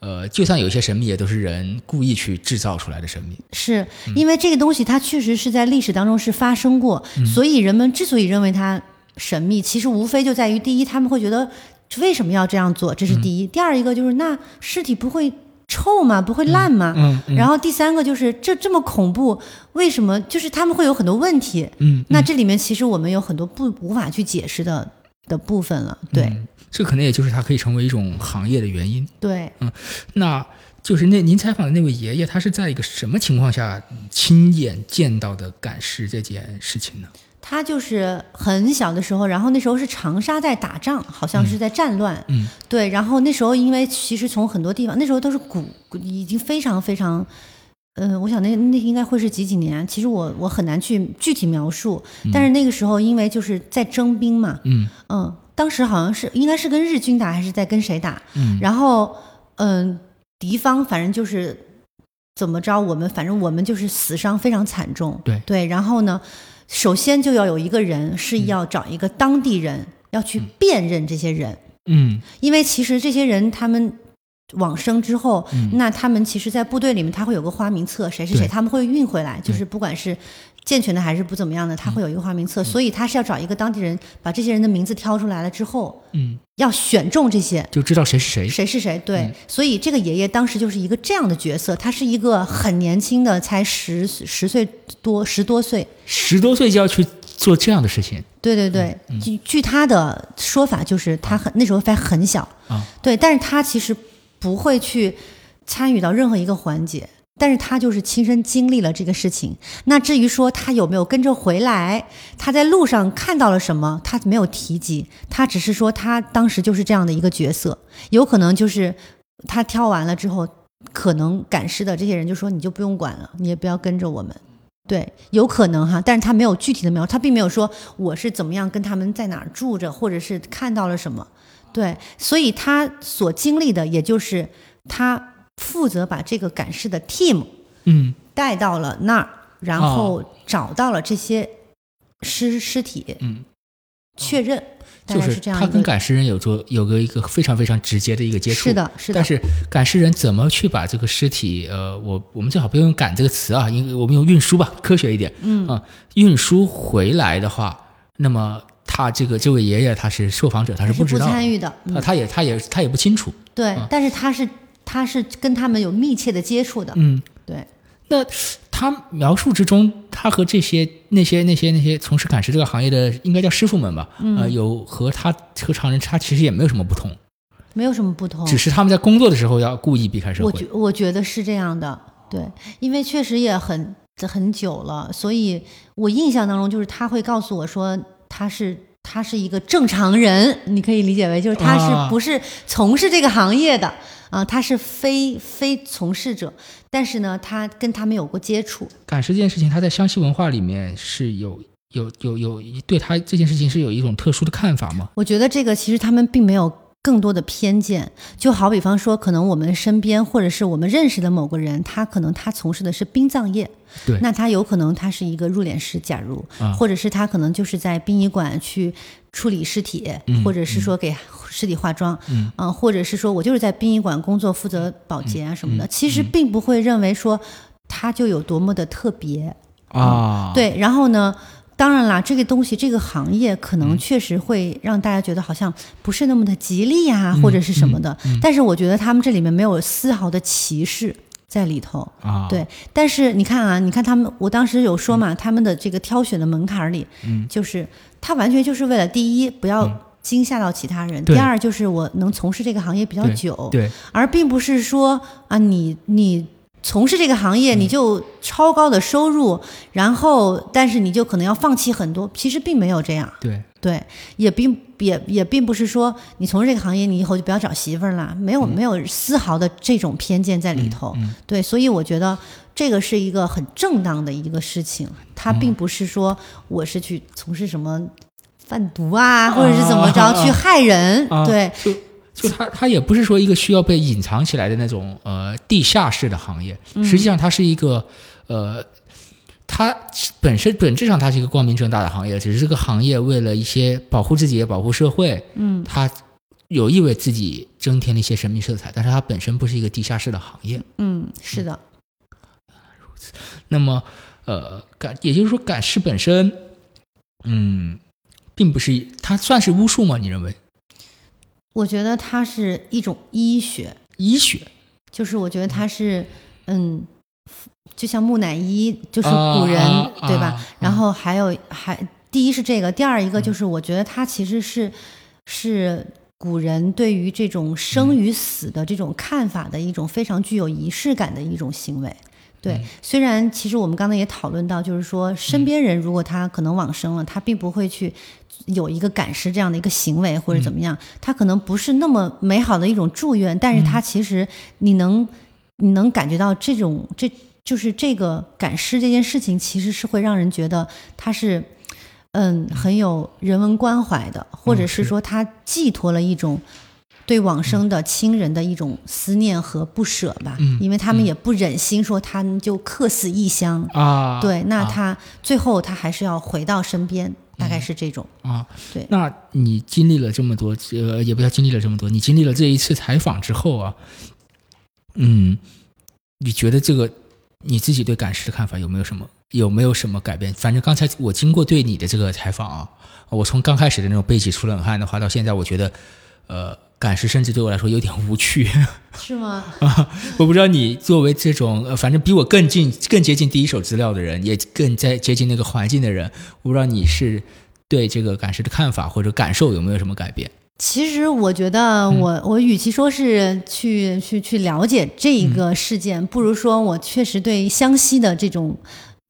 呃，就算有一些神秘，也都是人故意去制造出来的神秘。是因为这个东西它确实是在历史当中是发生过，所以人们之所以认为它神秘，其实无非就在于第一，他们会觉得为什么要这样做，这是第一；第二一个就是那尸体不会臭吗？不会烂吗？嗯嗯然后第三个就是这这么恐怖，为什么？就是他们会有很多问题。嗯，那这里面其实我们有很多不无法去解释的的部分了。对、嗯这可能也就是它可以成为一种行业的原因。对，嗯那就是那您采访的那位爷爷，他是在一个什么情况下亲眼见到的赶尸这件事情呢？他就是很小的时候，然后那时候是长沙在打仗，好像是在战乱，嗯。对，然后那时候因为其实从很多地方，那时候都是古，古已经非常非常，嗯、我想那那应该会是几几年，其实我我很难去具体描述，但是那个时候因为就是在征兵嘛，嗯。嗯，当时好像是应该是跟日军打还是在跟谁打，嗯。然后嗯，敌方反正就是怎么着，我们反正我们就是死伤非常惨重。对。对，然后呢，首先就要有一个人是要找一个当地人，要去辨认这些人，嗯。因为其实这些人他们。往生之后，那他们其实，在部队里面，他会有个花名册，谁是谁，他们会运回来，就是不管是健全的还是不怎么样的，他会有一个花名册，所以他是要找一个当地人，把这些人的名字挑出来了之后，嗯，要选中这些，就知道谁是谁。谁是谁？对，所以这个爷爷当时就是一个这样的角色，他是一个很年轻的，才十十岁多，十多岁。十多岁就要去做这样的事情对对对，据据他的说法，就是他很那时候还很小，啊，对，但是他其实不会去参与到任何一个环节。但是他就是亲身经历了这个事情。那至于说他有没有跟着回来，他在路上看到了什么，他没有提及。他只是说他当时就是这样的一个角色，有可能就是他挑完了之后，可能赶尸的这些人就说你就不用管了，你也不要跟着我们。对，有可能哈，但是他没有具体的描述，他并没有说我是怎么样跟他们在哪儿住着，或者是看到了什么。对，所以他所经历的，也就是他负责把这个赶尸的 team 嗯带到了那儿，然后找到了这些尸尸体，嗯，确认，大就概这样他。跟赶尸人有做有个一个非常非常直接的一个接触。是的，是的但，是赶尸人怎么去把这个尸体，呃，我我们最好不要用“赶”这个词啊，因为我们用运输吧，科学一点。嗯啊，运输回来的话，那么他这个这位爷爷他是受访者，他是是不知道的，参与的。啊，嗯，他也他也他也不清楚。对，但是他是他是跟他们有密切的接触的。嗯，对，那他描述之中，他和这些那些那些那些从事赶尸这个行业的，应该叫师傅们吧，嗯呃，有和他和常人他其实也没有什么不同，没有什么不同。只是他们在工作的时候要故意避开社会我觉。我觉得是这样的，对，因为确实也很很久了，所以我印象当中就是他会告诉我说他是他是一个正常人，你可以理解为就是他啊是不是从事这个行业的啊、他是非非从事者，但是呢，他跟他们有过接触，赶尸这件事情，他在湘西文化里面是有有有有对他这件事情是有一种特殊的看法吗？我觉得这个其实他们并没有更多的偏见，就好比方说，可能我们身边或者是我们认识的某个人，他可能他从事的是殡葬业，对。那他有可能他是一个入殓师，假如，啊。或者是他可能就是在殡仪馆去处理尸体，嗯或者是说给尸体化妆，嗯。啊或者是说我就是在殡仪馆工作，负责保洁啊什么的，嗯其实并不会认为说他就有多么的特别，啊，，对，然后呢，当然啦，这个东西这个行业可嗯。能确实会让大家觉得好像不是那么的吉利呀、嗯或者是什么的。但是我觉得他们这里面没有丝毫的歧视在里头。啊，对，但是你看啊，你看他们，我当时有说嘛，他们的这个挑选的门槛儿里，嗯。就是他完全就是为了第一不要惊吓到其他人，对。第二就是我能从事这个行业比较对久，对，而并不是说啊，你你从事这个行业，你就超高的收入，然后但是你就可能要放弃很多，其实并没有这样，对，对，也并也也并不是说你从事这个行业，你以后就不要找媳妇儿了，没有、没有丝毫的这种偏见在里头，嗯。对，所以我觉得这个是一个很正当的一个事情，它并不是说我是去从事什么。贩毒啊，或者是怎么着、啊。去害人，啊对，就就它它也不是说一个需要被隐藏起来的那种呃地下室的行业，嗯实际上它是一个呃。它本身本质上它是一个光明正大的行业，只是这个行业为了一些保护自己也保护社会，嗯，它有意为自己增添了一些神秘色彩，但是它本身不是一个地下室的行业。嗯，是的，那么，呃，感也就是说，赶尸本身，嗯，并不是它算是巫术吗？你认为？我觉得它是一种医学，医学就是我觉得它是，嗯，就像木乃伊，就是啊古人、啊对吧？啊然后还有还第一是这个，第二一个就是我觉得它其实是是古人对于这种生与死的这种看法的一种非常具有仪式感的一种行为。对，虽然其实我们刚才也讨论到，就是说身边人如果他可能往生了，他并不会去有一个赶尸这样的一个行为或者怎么样，他可能不是那么美好的一种祝愿，但是他其实你能你能感觉到这种这就是这个赶尸这件事情，其实是会让人觉得他是嗯很有人文关怀的，或者是。说他寄托了一种。对往生的亲人的一种思念和不舍吧，嗯因为他们也不忍心说他们就客死异乡，啊，对，那啊他最后他还是要回到身边，大概是这种。啊，对那你经历了这么多，呃，也不要经历了这么多，你经历了这一次采访之后啊，嗯，你觉得这个你自己对赶尸的看法有没有什么有没有什么改变？反正刚才我经过对你的这个采访啊，我从刚开始的那种背脊出冷汗的话，到现在我觉得，呃，赶尸甚至对我来说有点无趣。是吗？我不知道你作为这种呃，反正比我更近、更接近第一手资料的人，也更在接近那个环境的人，我不知道你是对这个感时的看法或者感受有没有什么改变？其实我觉得我，我与其说是去去去了解这一个事件，不如说我确实对湘西的这种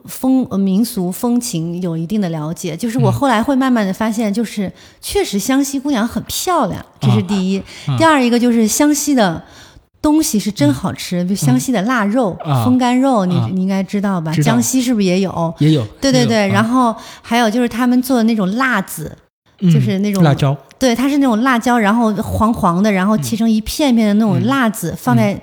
风呃民俗风情有一定的了解。就是我后来会慢慢的发现，就是确实湘西姑娘很漂亮，这是第一。第二一个就是湘西的东西是真好吃，比如湘西的腊肉、啊风干肉，你、啊你应该知道吧？道江西是不是也有？也有，对对对，然后、还有就是他们做的那种辣子，嗯就是那种辣椒，对，它是那种辣椒，然后黄黄的，然后切成一片片的那种辣子，放在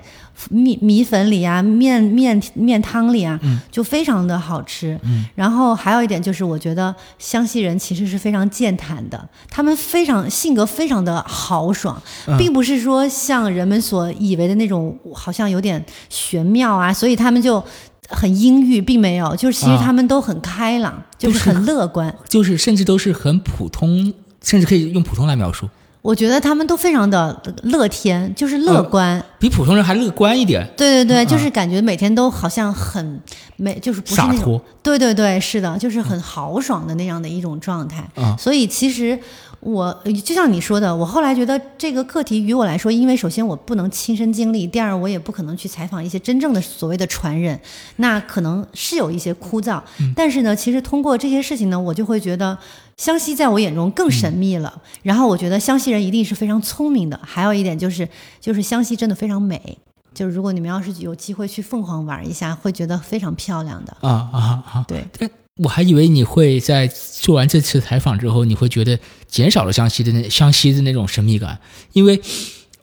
米米粉里啊、面面面汤里啊，嗯就非常的好吃。嗯然后还有一点就是，我觉得湘西人其实是非常健谈的，他们非常性格非常的豪爽，嗯并不是说像人们所以为的那种好像有点玄妙啊，所以他们就。很阴郁，并没有，就是其实啊他们都很开朗，就是很乐观。就是甚至都是很普通，甚至可以用普通来描述，我觉得他们都非常的乐天，就是乐嗯观。比普通人还乐观一点，对对对，嗯就是感觉每天都好像很没，就是不是那种。洒脱对对对，是的，就是很豪爽的那样的一种状态。啊所以其实我就像你说的，我后来觉得这个课题于我来说，因为首先我不能亲身经历，第二我也不可能去采访一些真正的所谓的传人，那可能是有一些枯燥。嗯但是呢，其实通过这些事情呢，我就会觉得湘西在我眼中更神秘了。然后我觉得湘西人一定是非常聪明的，还有一点就是，就是湘西真的非常美。就是如果你们要是有机会去凤凰玩一下，会觉得非常漂亮的。啊啊啊！对，但我还以为你会在做完这次采访之后，你会觉得减少了湘西的那湘西的那种神秘感，因为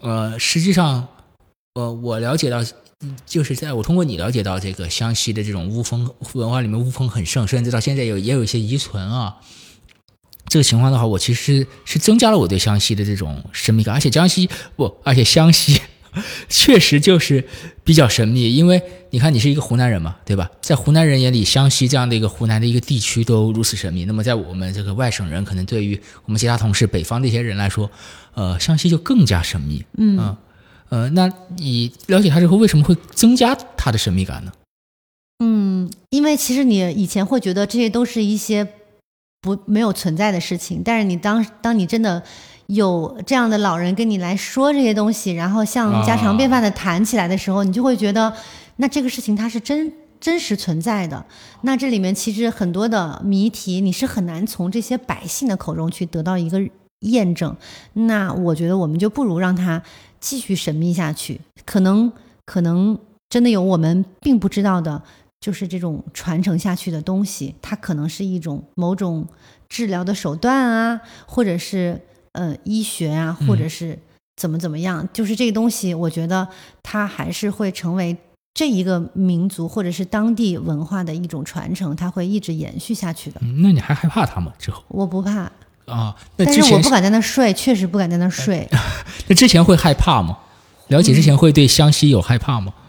呃，实际上呃，我了解到。嗯就是在我通过你了解到这个湘西的这种巫风文化里面，巫风很盛，甚至到现在有也有一些遗存啊。这个情况的话，我其实是增加了我对湘西的这种神秘感，而且江西不，而且湘西 确实就是比较神秘，因为你看你是一个湖南人嘛，对吧？在湖南人眼里，湘西这样的一个湖南的一个地区都如此神秘，那么在我们这个外省人，可能对于我们其他同事北方的一些人来说，呃，湘西就更加神秘。嗯啊呃，那你了解它之后，为什么会增加它的神秘感呢？嗯，因为其实你以前会觉得这些都是一些不没有存在的事情，但是你当当你真的有这样的老人跟你来说这些东西，然后像家常便饭的谈起来的时候，你就会觉得，那这个事情它是真真实存在的。那这里面其实很多的谜题，你是很难从这些百姓的口中去得到一个验证。那我觉得我们就不如让它继续神秘下去，可能可能真的有我们并不知道的。就是这种传承下去的东西，它可能是一种某种治疗的手段啊，或者是呃医学啊，或者是怎么怎么样。就是这个东西，我觉得它还是会成为这一个民族或者是当地文化的一种传承，它会一直延续下去的。嗯，那你还害怕它吗？之后我不怕，啊，但是我不敢在那睡，确实不敢在那儿睡。那之前会害怕吗？了解之前会对湘西有害怕吗？嗯，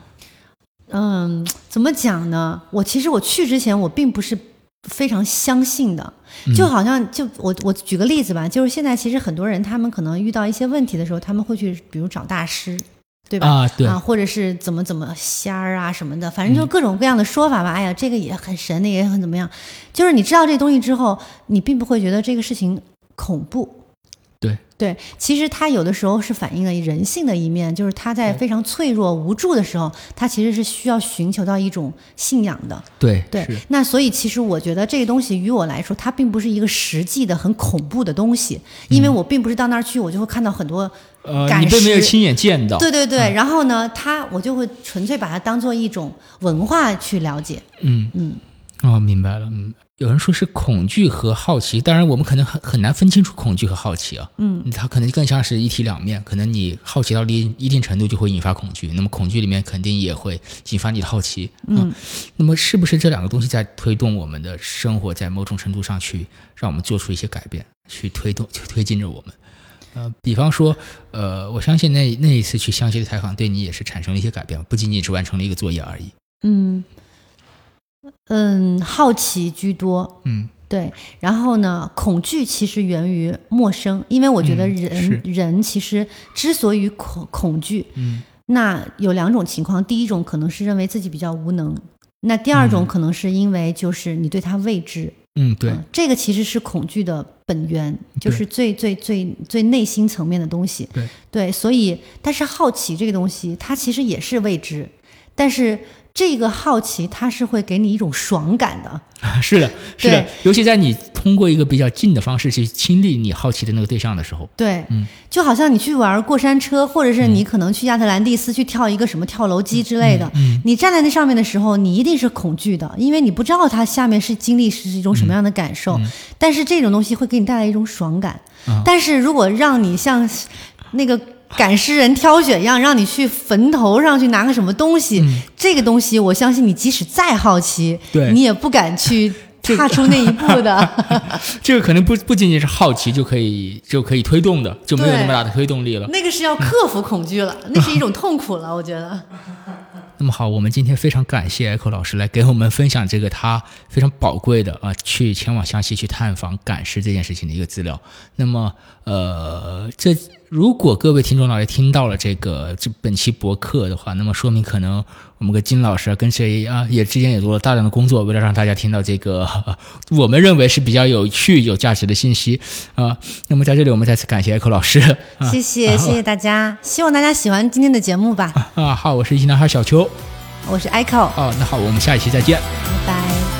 怎么讲呢？我其实我去之前，我并不是非常相信的，就好像就我我举个例子吧，就是现在其实很多人他们可能遇到一些问题的时候，他们会去比如找大师，对吧？啊，对，啊，或者是怎么怎么仙儿啊什么的，反正就各种各样的说法吧。哎呀，这个也很神，那个也很怎么样。就是你知道这东西之后，你并不会觉得这个事情恐怖。对对，其实它有的时候是反映了人性的一面，就是他在非常脆弱无助的时候，他其实是需要寻求到一种信仰的。对对，那所以其实我觉得这个东西于我来说，它并不是一个实际的很恐怖的东西，因为我并不是到那儿去，我就会看到很多呃，你并没有亲眼见到，对对对，然后呢，它我就会纯粹把它当做一种文化去了解。嗯嗯，哦，明白了。嗯，有人说是恐惧和好奇，当然我们可能很很难分清楚恐惧和好奇啊。嗯，它可能更像是一体两面，可能你好奇到一一定程度就会引发恐惧，那么恐惧里面肯定也会引发你的好奇。嗯，那么是不是这两个东西在推动我们的生活，在某种程度上去让我们做出一些改变，去推动、去推进着我们？呃，比方说，呃，我相信那那一次去湘西的采访对你也是产生了一些改变，不仅仅是完成了一个作业而已。嗯嗯，好奇居多。嗯对，然后呢，恐惧其实源于陌生，因为我觉得嗯人、是人其实之所以恐恐惧，嗯那有两种情况，第一种可能是认为自己比较无能，那第二种嗯可能是因为就是你对他未知，嗯，对，嗯这个其实是恐惧的本源，就是最最最最内心层面的东西。对所以但是好奇这个东西，它其实也是未知，但是这个好奇它是会给你一种爽感的。是的，是的，尤其在你通过一个比较近的方式去亲历你好奇的那个对象的时候，对，嗯。就好像你去玩过山车，或者是你可能去亚特兰蒂斯去跳一个什么跳楼机之类的，嗯你站在那上面的时候，你一定是恐惧的，因为你不知道它下面是经历是一种什么样的感受。但是这种东西会给你带来一种爽感。啊。但是如果让你像那个赶尸人挑选一样，让你去坟头上去拿个什么东西，这个东西我相信你即使再好奇，对你也不敢去踏出那一步的。这个可能不不仅仅是好奇就可以就可以推动的，就没有那么大的推动力了。那个是要克服恐惧了，那是一种痛苦了，我觉得。那么好，我们今天非常感谢 Echo 老师来给我们分享这个他非常宝贵的啊，去前往湘西去探访赶尸这件事情的一个资料。那么呃，这如果各位听众老爷听到了这个这本期博客的话，那么说明可能我们跟金老师啊跟谁啊也之间也做了大量的工作，为了让大家听到这个、呃我们认为是比较有趣、有价值的信息啊。那么在这里，我们再次感谢 Echo 老师。啊谢谢，谢谢大家，希望大家喜欢今天的节目吧。啊，好，我是一男孩小邱。我是 Echo，哦，那好，我们下一期再见。拜拜。